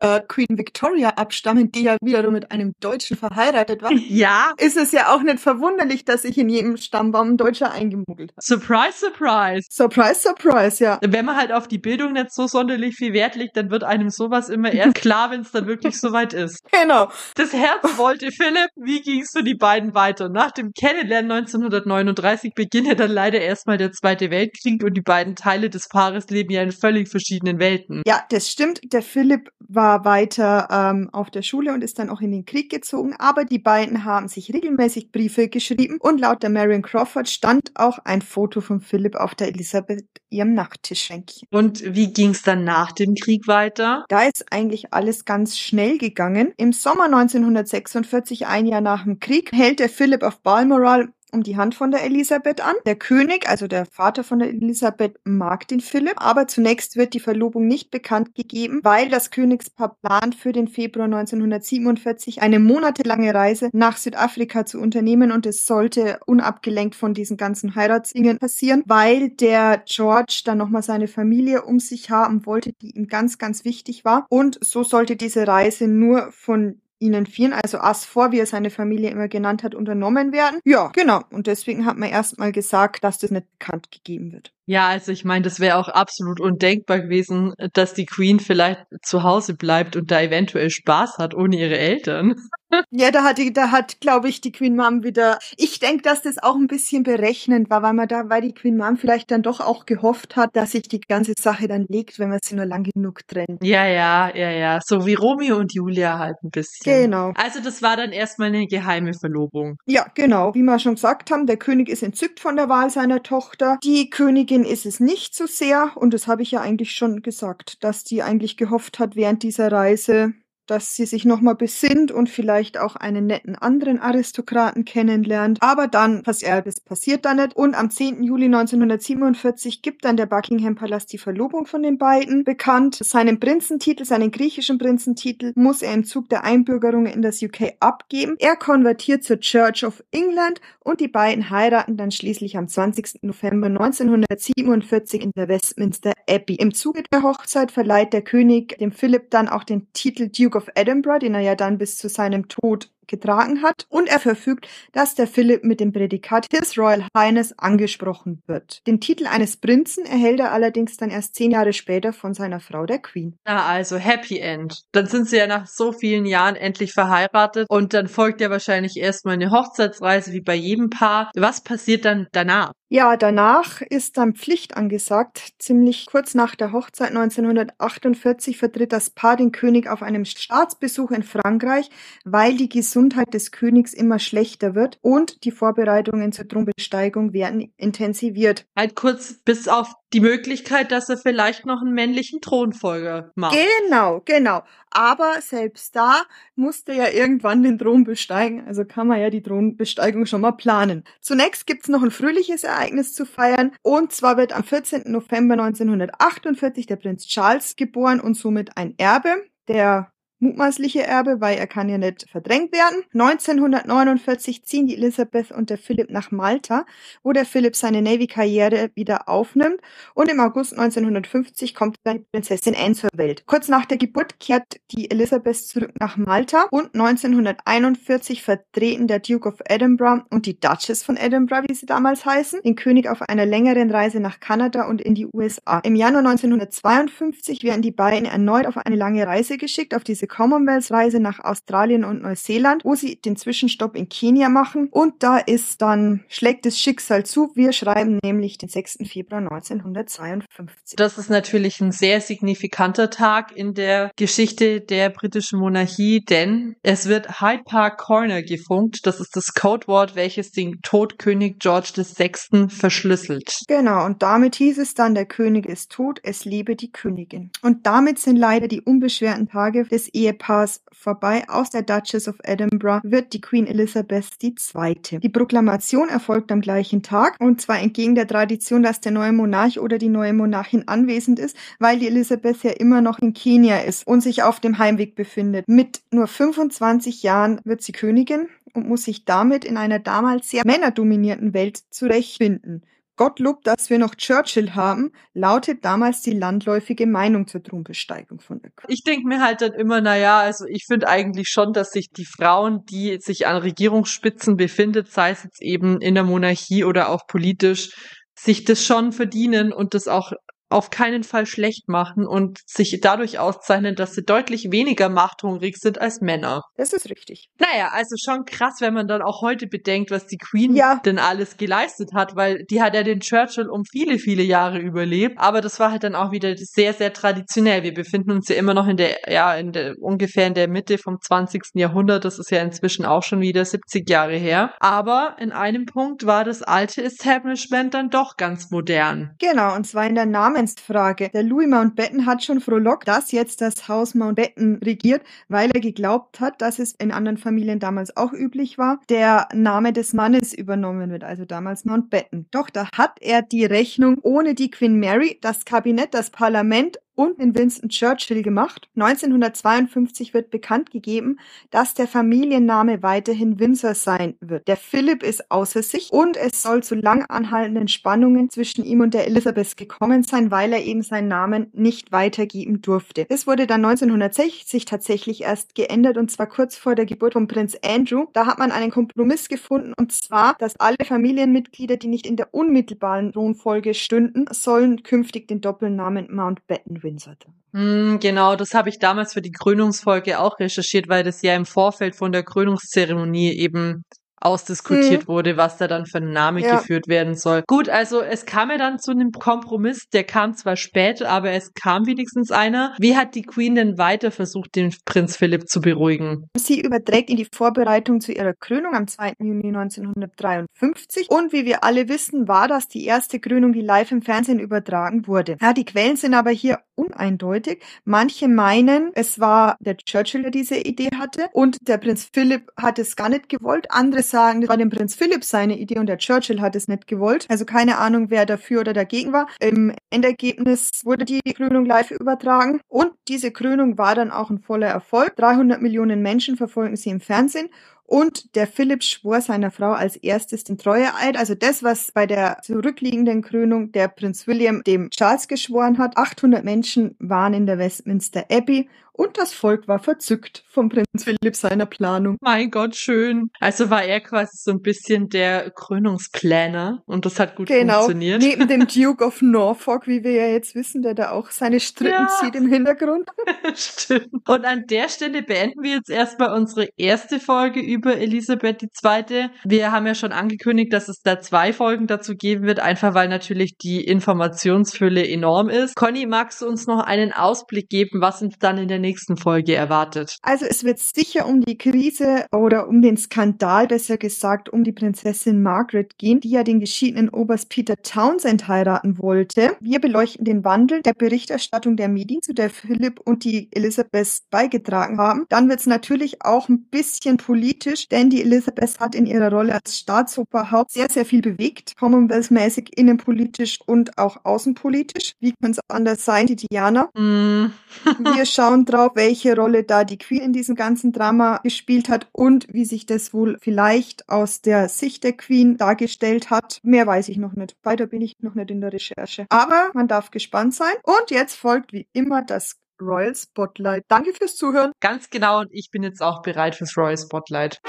äh, Queen Victoria abstammen, die ja wiederum mit einem Deutschen verheiratet war. Ja. ist es ja auch nicht verwunderlich, dass sich in jedem Stammbaum ein Deutscher eingemuggelt hat. Surprise, surprise. Surprise, surprise, ja. Wenn man halt auf die Bildung nicht so sonderlich viel Wert legt, dann wird einem sowas immer erst klar, wenn es dann wirklich soweit ist. Genau. Das Herz wollte Philipp. Wie ging es für die beiden weiter? Nach dem Kennenlernen 1939 beginnt ja dann leider erstmal der Zweite Weltkrieg und die beiden Teile des Paares leben ja in völlig verschiedenen Welten. Ja, das stimmt. Der Philipp war weiter ähm, auf der Schule und ist dann auch in den Krieg gezogen, aber die beiden haben sich regelmäßig Briefe geschrieben und laut der Marion Crawford stand auch ein Foto von Philipp auf der Elisabeth ihrem Nachttischschränkchen. Und wie ging es dann nach dem Krieg weiter? Da ist eigentlich alles ganz schnell gegangen. Im Sommer 1946, ein Jahr nach dem Krieg, hält der Philipp auf Balmoral um die Hand von der Elisabeth an. Der König, also der Vater von der Elisabeth, mag den Philipp, aber zunächst wird die Verlobung nicht bekannt gegeben, weil das Königspaar plant für den Februar 1947 eine monatelange Reise nach Südafrika zu unternehmen und es sollte unabgelenkt von diesen ganzen Heiratsingen passieren, weil der George dann nochmal seine Familie um sich haben wollte, die ihm ganz, ganz wichtig war und so sollte diese Reise nur von ihnen vieren, also As4, wie er seine Familie immer genannt hat, unternommen werden. Ja, genau. Und deswegen hat man erstmal gesagt, dass das nicht bekannt gegeben wird. Ja, also ich meine, das wäre auch absolut undenkbar gewesen, dass die Queen vielleicht zu Hause bleibt und da eventuell Spaß hat ohne ihre Eltern. Ja, da hat, die, da hat, glaube ich, die Queen Mom wieder. Ich denke, dass das auch ein bisschen berechnend war, weil man da, weil die Queen Mom vielleicht dann doch auch gehofft hat, dass sich die ganze Sache dann legt, wenn man sie nur lang genug trennt. Ja, ja, ja, ja. So wie Romeo und Julia halt ein bisschen. Genau. Also das war dann erstmal eine geheime Verlobung. Ja, genau. Wie wir schon gesagt haben, der König ist entzückt von der Wahl seiner Tochter. Die Königin ist es nicht so sehr, und das habe ich ja eigentlich schon gesagt, dass die eigentlich gehofft hat, während dieser Reise dass sie sich nochmal besinnt und vielleicht auch einen netten anderen Aristokraten kennenlernt. Aber dann, was das passiert dann nicht. Und am 10. Juli 1947 gibt dann der Buckingham Palast die Verlobung von den beiden bekannt. Seinen Prinzentitel, seinen griechischen Prinzentitel, muss er im Zug der Einbürgerung in das UK abgeben. Er konvertiert zur Church of England und die beiden heiraten dann schließlich am 20. November 1947 in der Westminster Abbey. Im Zuge der Hochzeit verleiht der König dem Philipp dann auch den Titel Duke Duke of Edinburgh, den er ja dann bis zu seinem Tod getragen hat, und er verfügt, dass der Philipp mit dem Prädikat His Royal Highness angesprochen wird. Den Titel eines Prinzen erhält er allerdings dann erst zehn Jahre später von seiner Frau, der Queen. Na, also Happy End. Dann sind sie ja nach so vielen Jahren endlich verheiratet und dann folgt ja wahrscheinlich erstmal eine Hochzeitsreise wie bei jedem Paar. Was passiert dann danach? Ja, danach ist dann Pflicht angesagt. Ziemlich kurz nach der Hochzeit 1948 vertritt das Paar den König auf einem Staatsbesuch in Frankreich, weil die Gesundheit des Königs immer schlechter wird und die Vorbereitungen zur Thronbesteigung werden intensiviert. Halt kurz bis auf die Möglichkeit, dass er vielleicht noch einen männlichen Thronfolger macht. Genau, genau. Aber selbst da musste er irgendwann den Thron besteigen, also kann man ja die Thronbesteigung schon mal planen. Zunächst gibt's noch ein fröhliches Ereignis zu feiern und zwar wird am 14. November 1948 der Prinz Charles geboren und somit ein Erbe. Der mutmaßliche Erbe, weil er kann ja nicht verdrängt werden. 1949 ziehen die Elizabeth und der Philipp nach Malta, wo der Philipp seine Navy-Karriere wieder aufnimmt und im August 1950 kommt dann die Prinzessin Anne zur Welt. Kurz nach der Geburt kehrt die Elizabeth zurück nach Malta und 1941 vertreten der Duke of Edinburgh und die Duchess von Edinburgh, wie sie damals heißen, den König auf einer längeren Reise nach Kanada und in die USA. Im Januar 1952 werden die beiden erneut auf eine lange Reise geschickt, auf diese Commonwealth-Reise nach Australien und Neuseeland, wo sie den Zwischenstopp in Kenia machen. Und da ist dann, schlägt das Schicksal zu. Wir schreiben nämlich den 6. Februar 1952. Das ist natürlich ein sehr signifikanter Tag in der Geschichte der britischen Monarchie, denn es wird Hyde Park Corner gefunkt. Das ist das Codewort, welches den Tod König George VI. verschlüsselt. Genau, und damit hieß es dann, der König ist tot, es lebe die Königin. Und damit sind leider die unbeschwerten Tage des Ehepaars vorbei. Aus der Duchess of Edinburgh wird die Queen Elizabeth II. Die Proklamation erfolgt am gleichen Tag und zwar entgegen der Tradition, dass der neue Monarch oder die neue Monarchin anwesend ist, weil die Elizabeth ja immer noch in Kenia ist und sich auf dem Heimweg befindet. Mit nur 25 Jahren wird sie Königin und muss sich damit in einer damals sehr männerdominierten Welt zurechtfinden. Gottlob, dass wir noch Churchill haben, lautet damals die landläufige Meinung zur Thronbesteigung von der Queen. Ich denke mir halt dann immer, naja, also ich finde eigentlich schon, dass sich die Frauen, die sich an Regierungsspitzen befindet, sei es jetzt eben in der Monarchie oder auch politisch, sich das schon verdienen und das auch auf keinen Fall schlecht machen und sich dadurch auszeichnen, dass sie deutlich weniger machthungrig sind als Männer. Das ist richtig. Naja, also schon krass, wenn man dann auch heute bedenkt, was die Queen Ja. denn alles geleistet hat, weil die hat ja den Churchill um viele, viele Jahre überlebt. Aber das war halt dann auch wieder sehr, sehr traditionell. Wir befinden uns ja immer noch in der, ja, in der, ungefähr in der Mitte vom 20. Jahrhundert. Das ist ja inzwischen auch schon wieder 70 Jahre her. Aber in einem Punkt war das alte Establishment dann doch ganz modern. Genau, und zwar in der Namensfrage. Der Louis Mountbatten hat schon frohlockt, dass jetzt das Haus Mountbatten regiert, weil er geglaubt hat, dass es in anderen Familien damals auch üblich war, der Name des Mannes übernommen wird, also damals Mountbatten. Doch da hat er die Rechnung ohne die Queen Mary, das Kabinett, das Parlament und den Winston Churchill gemacht. 1952 wird bekannt gegeben, dass der Familienname weiterhin Windsor sein wird. Der Philipp ist außer sich und es soll zu lang anhaltenden Spannungen zwischen ihm und der Elizabeth gekommen sein, weil er eben seinen Namen nicht weitergeben durfte. Es wurde dann 1960 tatsächlich erst geändert und zwar kurz vor der Geburt von Prinz Andrew. Da hat man einen Kompromiss gefunden und zwar, dass alle Familienmitglieder, die nicht in der unmittelbaren Thronfolge stünden, sollen künftig den Doppelnamen Mountbatten Windsor tragen. Hm, genau, das habe ich damals für die Krönungsfolge auch recherchiert, weil das ja im Vorfeld von der Krönungszeremonie eben ausdiskutiert wurde, was da dann für ein Name Ja. geführt werden soll. Gut, also es kam ja dann zu einem Kompromiss, der kam zwar spät, aber es kam wenigstens einer. Wie hat die Queen denn weiter versucht, den Prinz Philipp zu beruhigen? Sie überträgt in die Vorbereitung zu ihrer Krönung am 2. Juni 1953. Und wie wir alle wissen, war das die erste Krönung, die live im Fernsehen übertragen wurde. Ja, die Quellen sind aber hier uneindeutig. Manche meinen, es war der Churchill, der diese Idee hatte und der Prinz Philipp hat es gar nicht gewollt. Andere sagen, das war dem Prinz Philipp seine Idee und der Churchill hat es nicht gewollt. Also keine Ahnung, wer dafür oder dagegen war. Im Endergebnis wurde die Krönung live übertragen und diese Krönung war dann auch ein voller Erfolg. 300 Millionen Menschen verfolgen sie im Fernsehen und der Philipp schwor seiner Frau als erstes den Treueeid, also das, was bei der zurückliegenden Krönung der Prinz William dem Charles geschworen hat. 800 Menschen waren in der Westminster Abbey und das Volk war verzückt vom Prinz Philipp seiner Planung. Mein Gott, schön. Also war er quasi so ein bisschen der Krönungsplaner und das hat gut Genau, funktioniert. neben dem Duke of Norfolk, wie wir ja jetzt wissen, der da auch seine Strippen Ja. zieht im Hintergrund. Stimmt. Und an der Stelle beenden wir jetzt erstmal unsere erste Folge über Elisabeth II. Wir haben ja schon angekündigt, dass es da zwei Folgen dazu geben wird, einfach weil natürlich die Informationsfülle enorm ist. Conny, magst du uns noch einen Ausblick geben, was uns dann in der nächsten Folge erwartet? Also es wird sicher um die Krise oder um den Skandal, besser gesagt, um die Prinzessin Margaret gehen, die ja den geschiedenen Oberst Peter Townsend heiraten wollte. Wir beleuchten den Wandel der Berichterstattung der Medien, zu der Philipp und die Elisabeth beigetragen haben. Dann wird es natürlich auch ein bisschen politisch, denn die Elisabeth hat in ihrer Rolle als Staatsoberhaupt sehr, sehr viel bewegt, Commonwealth-mäßig, innenpolitisch und auch außenpolitisch. Wie kann es anders sein, die Diana? Hm. Wir schauen drauf, welche Rolle da die Queen in diesem ganzen Drama gespielt hat und wie sich das wohl vielleicht aus der Sicht der Queen dargestellt hat. Mehr weiß ich noch nicht. Weiter bin ich noch nicht in der Recherche. Aber man darf gespannt sein. Und jetzt folgt wie immer das Royal Spotlight. Danke fürs Zuhören. Ganz genau, und ich bin jetzt auch bereit fürs Royal Spotlight.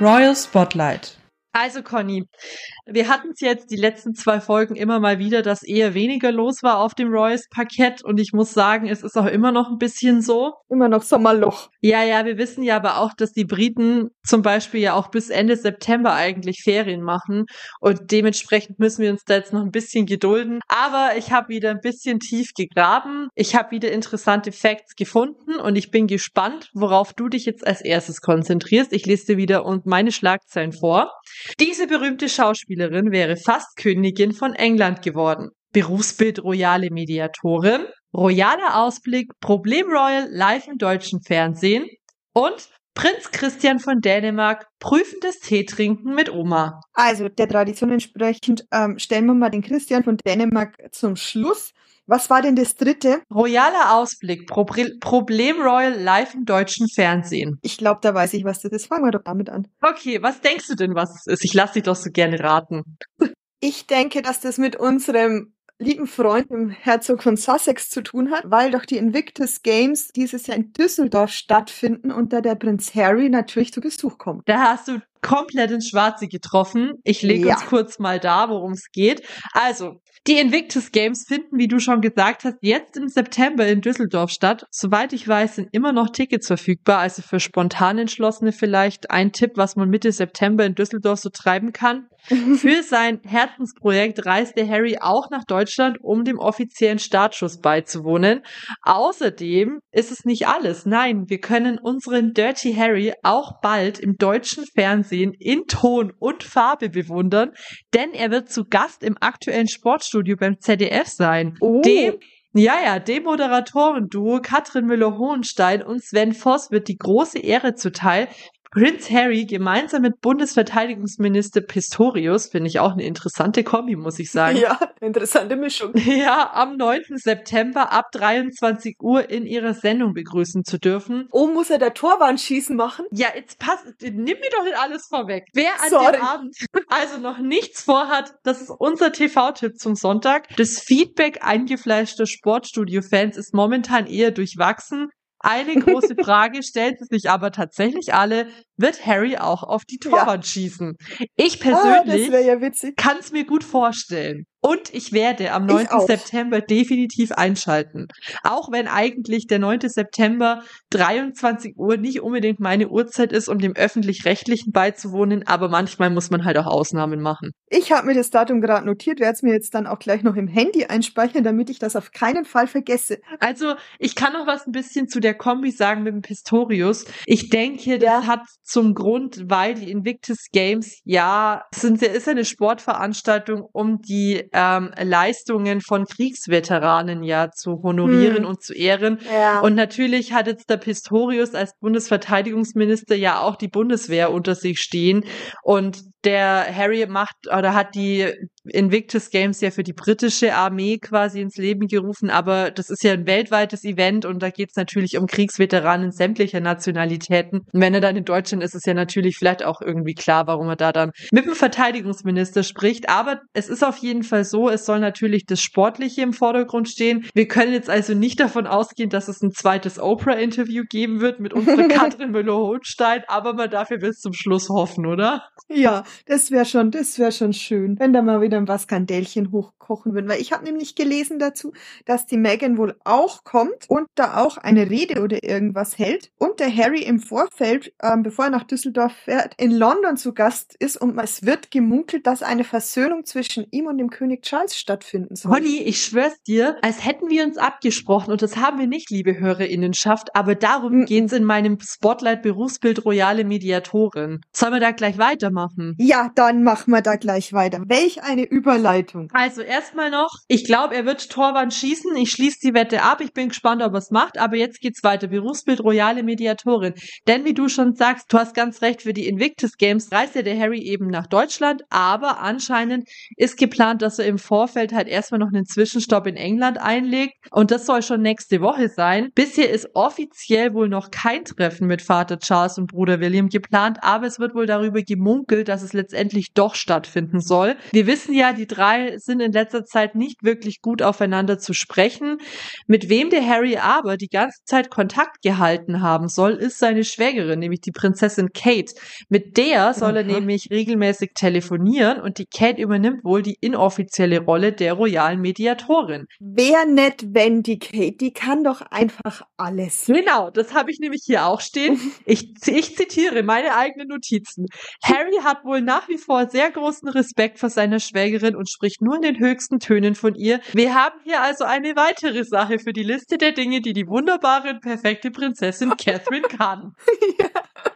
Royal Spotlight. Also Conny, wir hatten es jetzt die letzten zwei Folgen immer mal wieder, dass eher weniger los war auf dem Royals Parkett und ich muss sagen, es ist auch immer noch ein bisschen so. Immer noch Sommerloch. Ja, ja, wir wissen ja aber auch, dass die Briten zum Beispiel ja auch bis Ende September eigentlich Ferien machen und dementsprechend müssen wir uns da jetzt noch ein bisschen gedulden. Aber ich habe wieder ein bisschen tief gegraben. Ich habe wieder interessante Facts gefunden und ich bin gespannt, worauf du dich jetzt als erstes konzentrierst. Ich lese dir wieder und meine Schlagzeilen vor. Diese berühmte Schauspielerin wäre fast Königin von England geworden. Berufsbild royale Mediatorin, royaler Ausblick, Problem Royal live im deutschen Fernsehen und Prinz Christian von Dänemark prüfendes Teetrinken mit Oma. Also der Tradition entsprechend ähm, stellen wir mal den Christian von Dänemark zum Schluss. Was war denn das dritte? Royaler Ausblick, Problem Royal live im deutschen Fernsehen. Ich glaube, da weiß ich, was das ist. Fangen wir doch damit an. Okay, was denkst du denn, was es ist? Ich lasse dich doch so gerne raten. Ich denke, dass das mit unserem lieben Freund, dem Herzog von Sussex, zu tun hat, weil doch die Invictus Games dieses Jahr in Düsseldorf stattfinden und da der Prinz Harry natürlich zu Besuch kommt. Da hast du komplett ins Schwarze getroffen. Ich lege Ja. uns kurz mal da, worum es geht. Also, die Invictus Games finden, wie du schon gesagt hast, jetzt im September in Düsseldorf statt. Soweit ich weiß, sind immer noch Tickets verfügbar. Also für spontan Entschlossene vielleicht ein Tipp, was man Mitte September in Düsseldorf so treiben kann. Für sein Herzensprojekt reiste Harry auch nach Deutschland, um dem offiziellen Startschuss beizuwohnen. Außerdem ist es nicht alles. Nein, wir können unseren Dirty Harry auch bald im deutschen Fernsehen in Ton und Farbe bewundern, denn er wird zu Gast im aktuellen Sportstudio beim ZDF sein. Oh. Dem ja, ja, dem Moderatoren-Duo Katrin Müller-Hohenstein und Sven Voss wird die große Ehre zuteil, Prince Harry gemeinsam mit Bundesverteidigungsminister Pistorius, finde ich auch eine interessante Kombi, muss ich sagen. Ja, interessante Mischung. Ja, am 9. September ab 23 Uhr in ihrer Sendung begrüßen zu dürfen. Oh, muss er der Torwandschießen machen? Ja, jetzt passt, nimm mir doch nicht alles vorweg. Wer an Sorry. dem Abend also noch nichts vorhat, das ist unser TV-Tipp zum Sonntag. Das Feedback eingefleischter Sportstudio-Fans ist momentan eher durchwachsen. Eine große Frage stellt sich aber tatsächlich alle, wird Harry auch auf die Ja. Torwand schießen? Ich Ah, persönlich wäre ja kann es mir gut vorstellen. Und ich werde am 9. auch. September definitiv einschalten. Auch wenn eigentlich der 9. September 23 Uhr nicht unbedingt meine Uhrzeit ist, um dem öffentlich-rechtlichen beizuwohnen, aber manchmal muss man halt auch Ausnahmen machen. Ich habe mir das Datum gerade notiert, werde es mir jetzt dann auch gleich noch im Handy einspeichern, damit ich das auf keinen Fall vergesse. Also, ich kann noch was ein bisschen zu der Kombi sagen mit dem Pistorius. Ich denke, das Ja. hat zum Grund, weil die Invictus Games, ja, sind, ja- ist ja eine Sportveranstaltung, um die ähm, Leistungen von Kriegsveteranen ja zu honorieren Hm. und zu ehren. Ja. Und natürlich hat jetzt der Pistorius als Bundesverteidigungsminister ja auch die Bundeswehr unter sich stehen. Und der Harry macht oder hat die Invictus Games ja für die britische Armee quasi ins Leben gerufen, aber das ist ja ein weltweites Event und da geht es natürlich um Kriegsveteranen sämtlicher Nationalitäten. Und wenn er dann in Deutschland ist, ist ja natürlich vielleicht auch irgendwie klar, warum er da dann mit dem Verteidigungsminister spricht. Aber es ist auf jeden Fall so, es soll natürlich das Sportliche im Vordergrund stehen. Wir können jetzt also nicht davon ausgehen, dass es ein zweites Oprah-Interview geben wird mit unserer Katrin Müller-Hohenstein, aber man darf ja bis zum Schluss hoffen, oder? Ja, das wäre schon, das wäre schon schön, wenn da mal wieder ein paar Skandälchen hochkochen würden. Weil ich habe nämlich gelesen dazu, dass die Megan wohl auch kommt und da auch eine Rede oder irgendwas hält. Und der Harry im Vorfeld, ähm, bevor er nach Düsseldorf fährt, in London zu Gast ist und es wird gemunkelt, dass eine Versöhnung zwischen ihm und dem König Charles stattfinden soll. Holly, ich schwör's dir, als hätten wir uns abgesprochen und das haben wir nicht, liebe HörerInnenschaft, aber darum Mhm. geht's in meinem Spotlight Berufsbild Royale Mediatorin. Sollen wir da gleich weitermachen? Ja, dann machen wir da gleich weiter. Welch eine Überleitung. Also erstmal noch, ich glaube, er wird Torwand schießen. Ich schließe die Wette ab. Ich bin gespannt, ob er es macht. Aber jetzt geht's weiter. Berufsbild Royale Mediatorin. Denn wie du schon sagst, du hast ganz recht, für die Invictus Games reist ja der Harry eben nach Deutschland. Aber anscheinend ist geplant, dass er im Vorfeld halt erstmal noch einen Zwischenstopp in England einlegt. Und das soll schon nächste Woche sein. Bisher ist offiziell wohl noch kein Treffen mit Vater Charles und Bruder William geplant. Aber es wird wohl darüber gemunkelt, dass es letztendlich doch stattfinden soll. Wir wissen ja, die drei sind in letzter Zeit nicht wirklich gut aufeinander zu sprechen. Mit wem der Harry aber die ganze Zeit Kontakt gehalten haben soll, ist seine Schwägerin, nämlich die Prinzessin Kate. Mit der soll er Aha. nämlich regelmäßig telefonieren und die Kate übernimmt wohl die inoffizielle Rolle der royalen Mediatorin. Wer nett, wenn die Kate, die kann doch einfach alles. Genau, das habe ich nämlich hier auch stehen. Ich, ich zitiere meine eigenen Notizen. Harry hat wohl nach wie vor sehr großen Respekt vor seiner Schwägerin und spricht nur in den höchsten Tönen von ihr. Wir haben hier also eine weitere Sache für die Liste der Dinge, die die wunderbare und perfekte Prinzessin Catherine kann.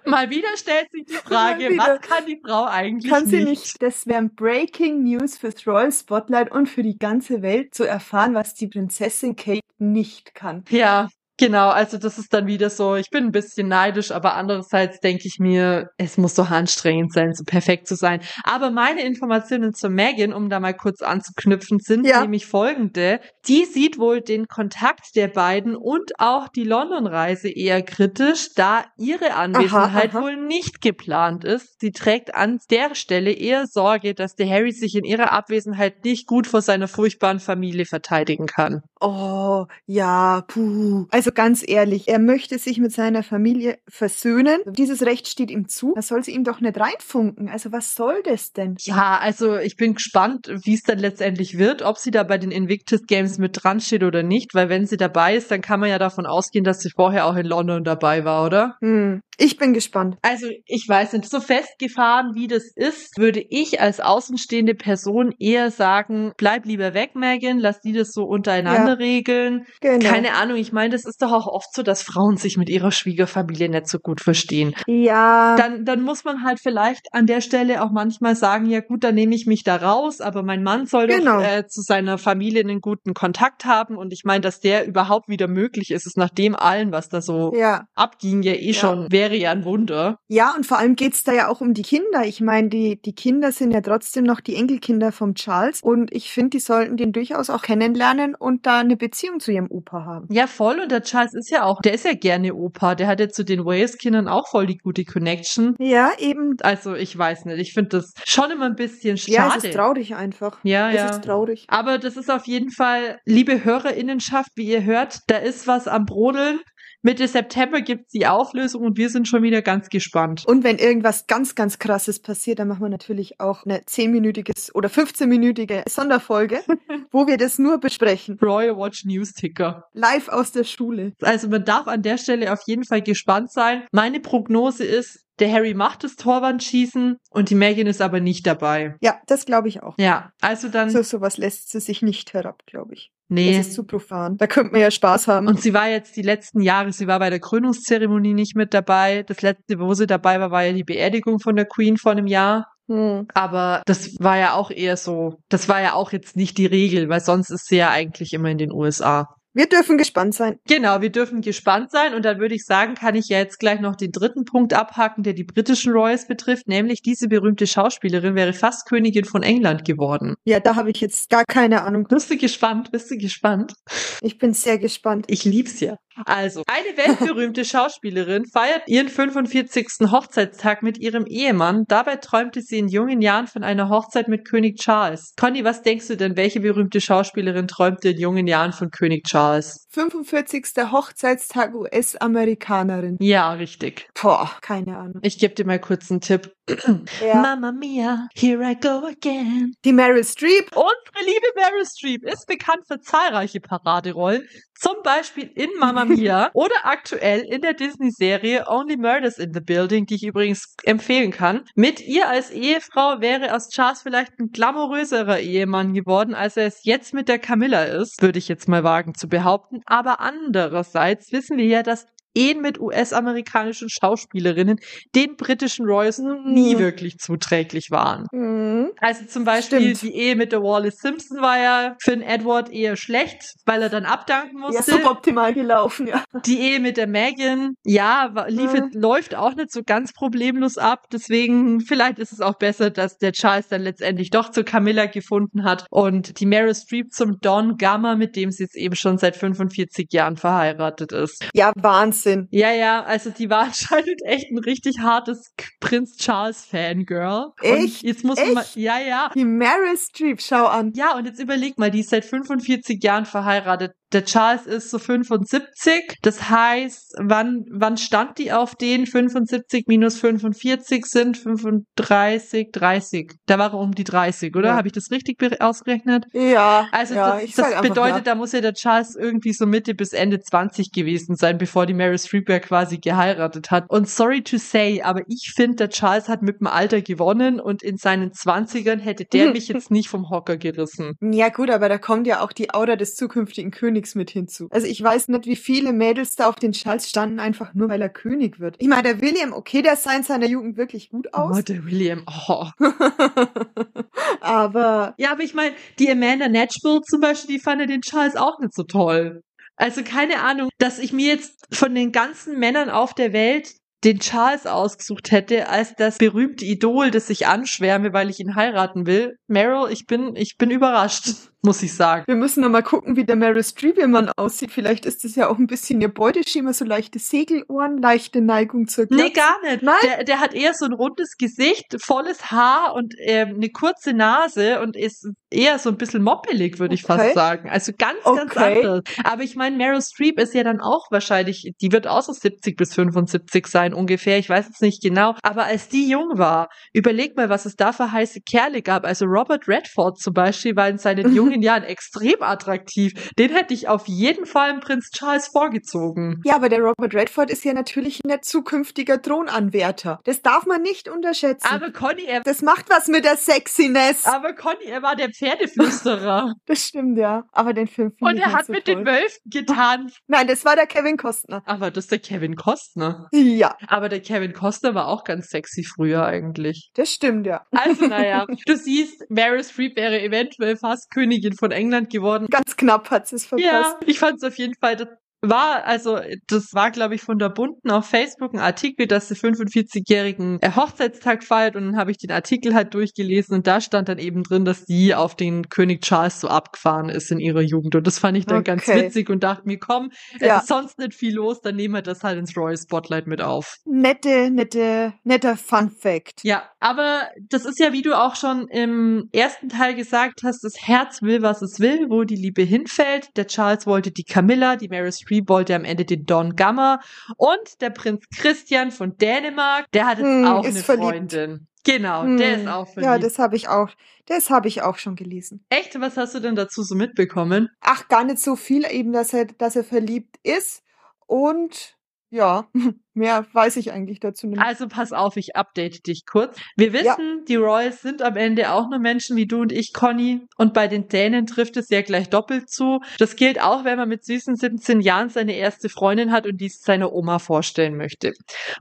Mal wieder stellt sich die Frage, was kann die Frau eigentlich Kann sie nicht? nicht. Das wären Breaking News fürs Royal Spotlight und für die ganze Welt zu erfahren, was die Prinzessin Kate nicht kann. Ja, genau. Also das ist dann wieder so, ich bin ein bisschen neidisch, aber andererseits denke ich mir, es muss doch anstrengend sein, so perfekt zu sein. Aber meine Informationen zur Megan, um da mal kurz anzuknüpfen, sind Ja. nämlich folgende. Die sieht wohl den Kontakt der beiden und auch die London-Reise eher kritisch, da ihre Anwesenheit aha. wohl nicht geplant ist. Sie trägt an der Stelle eher Sorge, dass der Harry sich in ihrer Abwesenheit nicht gut vor seiner furchtbaren Familie verteidigen kann. Oh, ja, puh. Also ganz ehrlich, er möchte sich mit seiner Familie versöhnen. Dieses Recht steht ihm zu. Da soll sie ihm doch nicht reinfunken. Also was soll das denn? Ja, also ich bin gespannt, wie es dann letztendlich wird, ob sie da bei den Invictus Games mit dran steht oder nicht, weil wenn sie dabei ist, dann kann man ja davon ausgehen, dass sie vorher auch in London dabei war, oder? Hm, ich bin gespannt. Also ich weiß nicht, so festgefahren wie das ist, würde ich als außenstehende Person eher sagen, bleib lieber weg, Megan, lass die das so untereinander ja. regeln. Genau. Keine Ahnung, ich meine, das ist doch auch oft so, dass Frauen sich mit ihrer Schwiegerfamilie nicht so gut verstehen. Ja. Dann, dann muss man halt vielleicht an der Stelle auch manchmal sagen, ja gut, dann nehme ich mich da raus, aber mein Mann soll genau. doch äh, zu seiner Familie einen guten Kontakt haben und ich meine, dass der überhaupt wieder möglich ist, ist nach dem allen, was da so ja. abging, ja eh ja. schon, wäre ja ein Wunder. Ja, und vor allem geht's da ja auch um die Kinder. Ich meine, die, die Kinder sind ja trotzdem noch die Enkelkinder vom Charles und ich finde, die sollten den durchaus auch kennenlernen und da eine Beziehung zu ihrem Opa haben. Ja, voll. Und der Charles ist ja auch, der ist ja gerne Opa. Der hat ja zu den Wales-Kindern auch voll die gute Connection. Ja, eben. Also ich weiß nicht. Ich finde das schon immer ein bisschen schade. Ja, es ist traurig einfach. Ja, es ja. Es ist traurig. Aber das ist auf jeden Fall, liebe Hörerinnenschaft, wie ihr hört, da ist was am Brodeln. Mitte September gibt's die Auflösung und wir sind schon wieder ganz gespannt. Und wenn irgendwas ganz, ganz krasses passiert, dann machen wir natürlich auch eine 10-minütiges oder 15-minütige Sonderfolge, wo wir das nur besprechen. Royal Watch News Ticker. Live aus der Schule. Also man darf an der Stelle auf jeden Fall gespannt sein. Meine Prognose ist, der Harry macht das Torwandschießen und die Megan ist aber nicht dabei. Ja, das glaube ich auch. Ja, also dann. So sowas lässt sie sich nicht herab, glaube ich. Nee. Das ist zu profan. Da könnte man ja Spaß haben. Und sie war jetzt die letzten Jahre, sie war bei der Krönungszeremonie nicht mit dabei. Das letzte, wo sie dabei war, war ja die Beerdigung von der Queen vor einem Jahr. Hm. Aber das war ja auch eher so, das war ja auch jetzt nicht die Regel, weil sonst ist sie ja eigentlich immer in den USA. Wir dürfen gespannt sein. Genau, wir dürfen gespannt sein. Und dann würde ich sagen, kann ich ja jetzt gleich noch den dritten Punkt abhaken, der die britischen Royals betrifft, nämlich diese berühmte Schauspielerin wäre fast Königin von England geworden. Ja, da habe ich jetzt gar keine Ahnung. Bist du gespannt? Bist du gespannt? Ich bin sehr gespannt. Ich lieb's ja. Also, eine weltberühmte Schauspielerin feiert ihren 45. Hochzeitstag mit ihrem Ehemann. Dabei träumte sie in jungen Jahren von einer Hochzeit mit König Charles. Conny, was denkst du denn, welche berühmte Schauspielerin träumte in jungen Jahren von König Charles? 45. Hochzeitstag US-Amerikanerin. Ja, richtig. Boah, keine Ahnung. Ich gebe dir mal kurz einen Tipp. Ja. Mama Mia, here I go again. Die Meryl Streep. Unsere liebe Meryl Streep ist bekannt für zahlreiche Paraderollen. Zum Beispiel in Mama Mia oder aktuell in der Disney-Serie Only Murders in the Building, die ich übrigens empfehlen kann. Mit ihr als Ehefrau wäre aus Charles vielleicht ein glamouröserer Ehemann geworden, als er es jetzt mit der Camilla ist, würde ich jetzt mal wagen zu behaupten. Aber andererseits wissen wir ja, dass Ehen mit US-amerikanischen Schauspielerinnen den britischen Royals nie mhm. wirklich zuträglich waren. Mhm. Also zum Beispiel Stimmt. die Ehe mit der Wallace Simpson war ja für den Edward eher schlecht, weil er dann abdanken musste. Ja, suboptimal gelaufen, ja. Die Ehe mit der Megan, ja, lief, mhm. läuft auch nicht so ganz problemlos ab. Deswegen, vielleicht ist es auch besser, dass der Charles dann letztendlich doch zu Camilla gefunden hat und die Meryl Streep zum Don Gamma, mit dem sie jetzt eben schon seit 45 Jahren verheiratet ist. Ja, Wahnsinn. Wahnsinn. Ja, ja, also die war anscheinend echt ein richtig hartes Prinz Charles Fangirl. Echt? Und jetzt muss echt? man, ja, ja. Die Meryl Streep, schau an. Ja, und jetzt überleg mal, die ist seit 45 Jahren verheiratet. Der Charles ist so 75. Das heißt, wann, wann stand die auf den? 75 minus 45 sind 35, 30. Da war er um die 30, oder? Ja. Habe ich das richtig ausgerechnet? Ja. Also ja, das, das bedeutet, ja. da muss ja der Charles irgendwie so Mitte bis Ende 20 gewesen sein, bevor die Meryl Streep quasi geheiratet hat. Und sorry to say, aber ich finde, der Charles hat mit dem Alter gewonnen und in seinen 20ern hätte der mich jetzt nicht vom Hocker gerissen. Ja gut, aber da kommt ja auch die Aura des zukünftigen Königs nichts mit hinzu. Also ich weiß nicht, wie viele Mädels da auf den Charles standen, einfach nur weil er König wird. Ich meine, der William, okay, der sah in seiner Jugend wirklich gut aus. Oh, der William, oh. aber. Ja, aber ich meine, die Amanda Natchbull zum Beispiel, die fand den Charles auch nicht so toll. Also keine Ahnung, dass ich mir jetzt von den ganzen Männern auf der Welt den Charles ausgesucht hätte als das berühmte Idol, das ich anschwärme, weil ich ihn heiraten will. Meryl, ich bin, ich bin überrascht. Muss ich sagen. Wir müssen noch mal gucken, wie der Meryl Streep ihr Mann aussieht. Vielleicht ist das ja auch ein bisschen ihr Beuteschema, so leichte Segelohren, leichte Neigung zur Glatze. Nee, gar nicht. Nein? Der, der hat eher so ein rundes Gesicht, volles Haar und ähm, eine kurze Nase und ist eher so ein bisschen moppelig, würde ich Okay. fast sagen. Also ganz, ganz Okay. anders. Aber ich meine, Meryl Streep ist ja dann auch wahrscheinlich, die wird auch so 70 bis 75 sein ungefähr. Ich weiß es nicht genau. Aber als die jung war, überleg mal, was es da für heiße Kerle gab. Also Robert Redford zum Beispiel war in seinen jungen Jahren extrem attraktiv. Den hätte ich auf jeden Fall im Prinz Charles vorgezogen. Ja, aber der Robert Redford ist ja natürlich ein zukünftiger Thronanwärter. Das darf man nicht unterschätzen. Aber Conny, er, das macht was mit der Sexiness. aber Conny, er war der Pferdeflüsterer. Das stimmt, ja. Aber den Film Und er hat so mit toll. den Wölfen getanzt. Nein, das war der Kevin Costner. Aber das ist der Kevin Costner. Ja, Aber der Kevin Costner war auch ganz sexy früher eigentlich. das stimmt, ja. Also naja, du siehst, Meryl Streep wäre eventuell fast Königin von England geworden. Ganz knapp hat es verpasst. Ja, ich fand es auf jeden Fall, war, also, das war, glaube ich, von der Bunden auf Facebook ein Artikel, dass sie 45-jährigen äh, Hochzeitstag feiert und dann habe ich den Artikel halt durchgelesen und da stand dann eben drin, dass sie auf den König Charles so abgefahren ist in ihrer Jugend und das fand ich dann ganz Okay. witzig und dachte mir, komm, es Ja. ist sonst nicht viel los, dann nehmen wir das halt ins Royal Spotlight mit auf. Nette, nette, netter Fun Fact. Ja, aber das ist ja, wie du auch schon im ersten Teil gesagt hast, das Herz will, was es will, wo die Liebe hinfällt. Der Charles wollte die Camilla, die Meryl Streep wollte am Ende den Don Gamma und der Prinz Christian von Dänemark, der hat jetzt Hm, auch eine verliebt. Freundin. Genau, Hm, der ist auch verliebt. Ja, das habe ich auch. Das habe ich auch schon gelesen. Echt, was hast du denn dazu so mitbekommen? Ach, gar nicht so viel eben, dass er, dass er verliebt ist. Und ja, mehr weiß ich eigentlich dazu nicht. Also pass auf, ich update dich kurz. Wir wissen, Ja. die Royals sind am Ende auch nur Menschen wie du und ich, Conny. Und bei den Dänen trifft es ja gleich doppelt zu. Das gilt auch, wenn man mit süßen 17 Jahren seine erste Freundin hat und dies seiner Oma vorstellen möchte.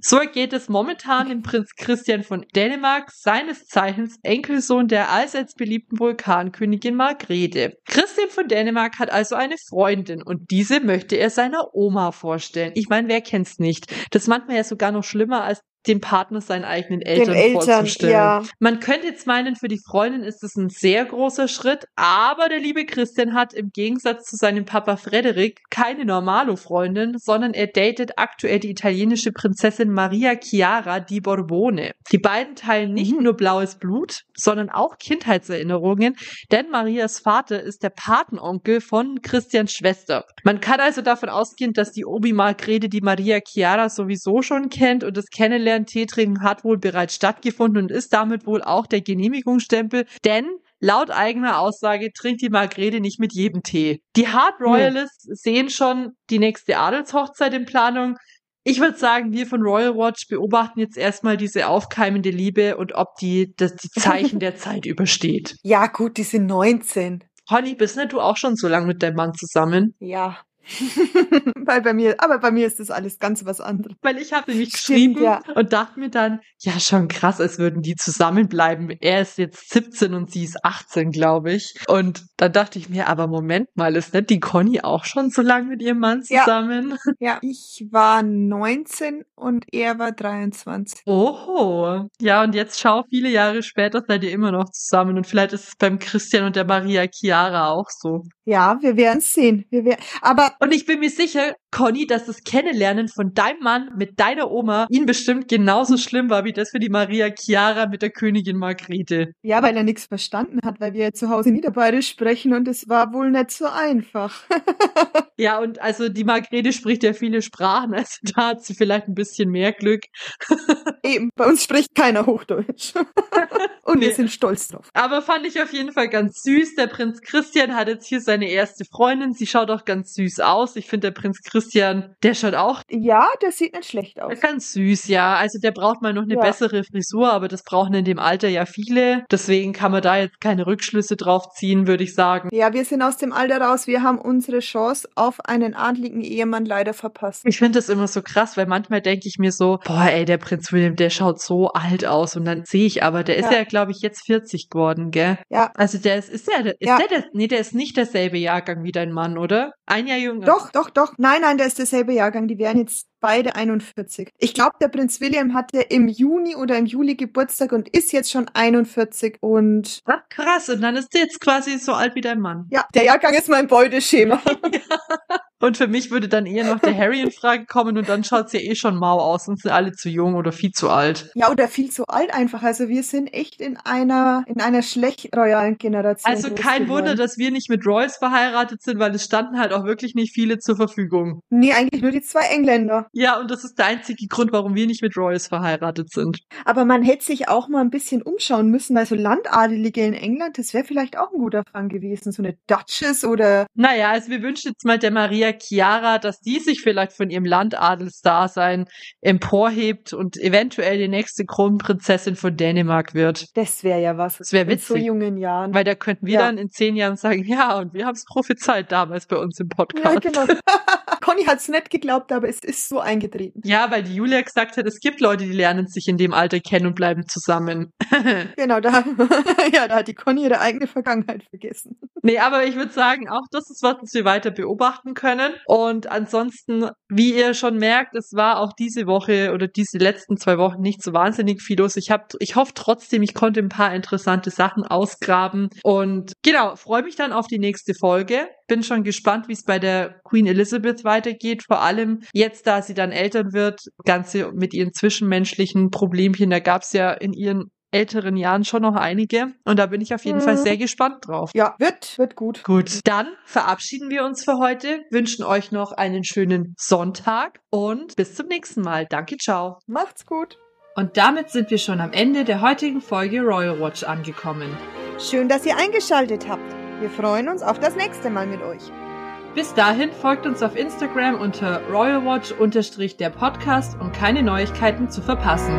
So geht es momentan dem Prinz Christian von Dänemark, seines Zeichens Enkelsohn der allseits beliebten Vulkankönigin Margrethe. Christian von Dänemark hat also eine Freundin und diese möchte er seiner Oma vorstellen. Ich meine, wer kennt's nicht? Das manchmal ja sogar noch schlimmer, als dem Partner seinen eigenen Eltern, Eltern, vorzustellen. ja. Man könnte jetzt meinen, für die Freundin ist es ein sehr großer Schritt, aber der liebe Christian hat im Gegensatz zu seinem Papa Frederik keine Normalo-Freundin, sondern er datet aktuell die italienische Prinzessin Maria Chiara di Borbone. Die beiden teilen nicht Mhm. nur blaues Blut, sondern auch Kindheitserinnerungen, denn Marias Vater ist der Patenonkel von Christians Schwester. Man kann also davon ausgehen, dass die Obi Margrethe die Maria Chiara sowieso schon kennt und das Kennenlernen Teetrinken hat wohl bereits stattgefunden und ist damit wohl auch der Genehmigungsstempel, denn Laut eigener Aussage trinkt die Margrethe nicht mit jedem Tee. Die Hard Royalists sehen schon die nächste Adelshochzeit in Planung. Ich würde sagen, wir von Royal Watch beobachten jetzt erstmal diese aufkeimende Liebe und ob die das die Zeichen der Zeit übersteht. Ja, gut, die sind 19. Honey, bist nicht du auch schon so lange mit deinem Mann zusammen? Ja. Weil bei mir, aber bei mir ist das alles ganz was anderes. Weil ich habe nämlich Stimmt, geschrieben ja. und dachte mir dann, ja, schon krass, als würden die zusammenbleiben. Er ist jetzt 17 und sie ist 18, glaube ich. Und dann dachte ich mir, aber Moment mal, ist nicht die Conny auch schon so lange mit ihrem Mann Ja. zusammen? Ja, ich war 19 und er war 23. Oho. Ja, und jetzt schau, viele Jahre später seid ihr immer noch zusammen. Und vielleicht ist es beim Christian und der Maria Chiara auch so. Ja, wir werden sehen. Wir werden, aber Und ich bin mir sicher, Conny, dass das Kennenlernen von deinem Mann mit deiner Oma ihn bestimmt genauso schlimm war, wie das für die Maria Chiara mit der Königin Margrethe. ja, weil er nichts verstanden hat, weil wir ja zu Hause Niederbayerisch sprechen und es war wohl nicht so einfach. Ja, und also die Margrethe spricht ja viele Sprachen, also da hat sie vielleicht ein bisschen mehr Glück. Eben, bei uns spricht keiner Hochdeutsch. und wir Nee. sind stolz drauf. Aber fand ich auf jeden Fall ganz süß. Der Prinz Christian hat jetzt hier seine erste Freundin. Sie schaut auch ganz süß aus. Ich finde, der Prinz Christian, der schaut auch Ja, das sieht nicht schlecht aus. ganz süß, ja. Also der braucht mal noch eine Ja. bessere Frisur, aber das brauchen in dem Alter ja viele. Deswegen kann man da jetzt keine Rückschlüsse drauf ziehen, würde ich sagen. Ja, wir sind aus dem Alter raus. Wir haben unsere Chance auf einen adligen Ehemann leider verpasst. Ich finde das immer so krass, weil manchmal denke ich mir so, boah, ey, der Prinz William, der schaut so alt aus. Und dann sehe ich aber, der ist Ja. ja, glaube ich, jetzt 40 geworden, gell? Ja. Also der ist, ist der, ist Ja. der, der, nee, der ist nicht derselbe Jahrgang wie dein Mann, oder? Ein Jahr jünger. Doch, doch, doch. Nein, nein, der ist derselbe Jahrgang. Die wären jetzt beide 41. Ich glaube, der Prinz William hatte im Juni oder im Juli Geburtstag und ist jetzt schon 41 und. Ach, krass. Und dann ist der jetzt quasi so alt wie dein Mann. Ja, der Jahrgang ist mein Beuteschema. Und für mich würde dann eher noch der Harry in Frage kommen und dann schaut's ja eh schon mau aus und sind alle zu jung oder viel zu alt. Ja, oder viel zu alt einfach. Also wir sind echt in einer, in einer schlecht royalen Generation. Also kein Wunder, dass wir nicht mit Royals verheiratet sind, weil es standen halt auch wirklich nicht viele zur Verfügung. Nee, eigentlich nur die zwei Engländer. Ja, und das ist der einzige Grund, warum wir nicht mit Royals verheiratet sind. Aber man hätte sich auch mal ein bisschen umschauen müssen, weil so Landadelige in England, das wäre vielleicht auch ein guter Fang gewesen. So eine Duchess oder. Naja, also wir wünschen jetzt mal der Maria Chiara, dass die sich vielleicht von ihrem Landadelsdasein emporhebt und eventuell die nächste Kronprinzessin von Dänemark wird. Das wäre ja was. Das wäre In so witzig. jungen Jahren. Weil da könnten wir Ja. dann in zehn Jahren sagen, ja, und wir haben es prophezeit damals bei uns im ja, Podcast. genau. Conny hat's nicht geglaubt, aber es ist so eingetreten. Ja, weil die Julia gesagt hat, es gibt Leute, die lernen sich in dem Alter kennen und bleiben zusammen. Genau, da, ja, da hat die Conny ihre eigene Vergangenheit vergessen. nee, aber ich würde sagen, auch das ist was, das wir weiter beobachten können. Und ansonsten, wie ihr schon merkt, es war auch diese Woche oder diese letzten zwei Wochen nicht so wahnsinnig viel los. Ich hab, ich hoffe trotzdem, ich konnte ein paar interessante Sachen ausgraben. Und genau, freue mich dann auf die nächste Folge. Bin schon gespannt, wie es bei der Queen Elizabeth weitergeht. Vor allem jetzt, da sie dann Eltern wird, Ganze mit ihren zwischenmenschlichen Problemchen. Da gab es ja in ihren älteren Jahren schon noch einige. Und da bin ich auf jeden Mhm. Fall sehr gespannt drauf. Ja, wird, wird gut. Gut, dann verabschieden wir uns für heute, wünschen euch noch einen schönen Sonntag und bis zum nächsten Mal. Danke, ciao. Macht's gut. Und damit sind wir schon am Ende der heutigen Folge Royal Watch angekommen. Schön, dass ihr eingeschaltet habt. Wir freuen uns auf das nächste Mal mit euch. Bis dahin folgt uns auf Instagram unter royalwatch-der Podcast, um keine Neuigkeiten zu verpassen.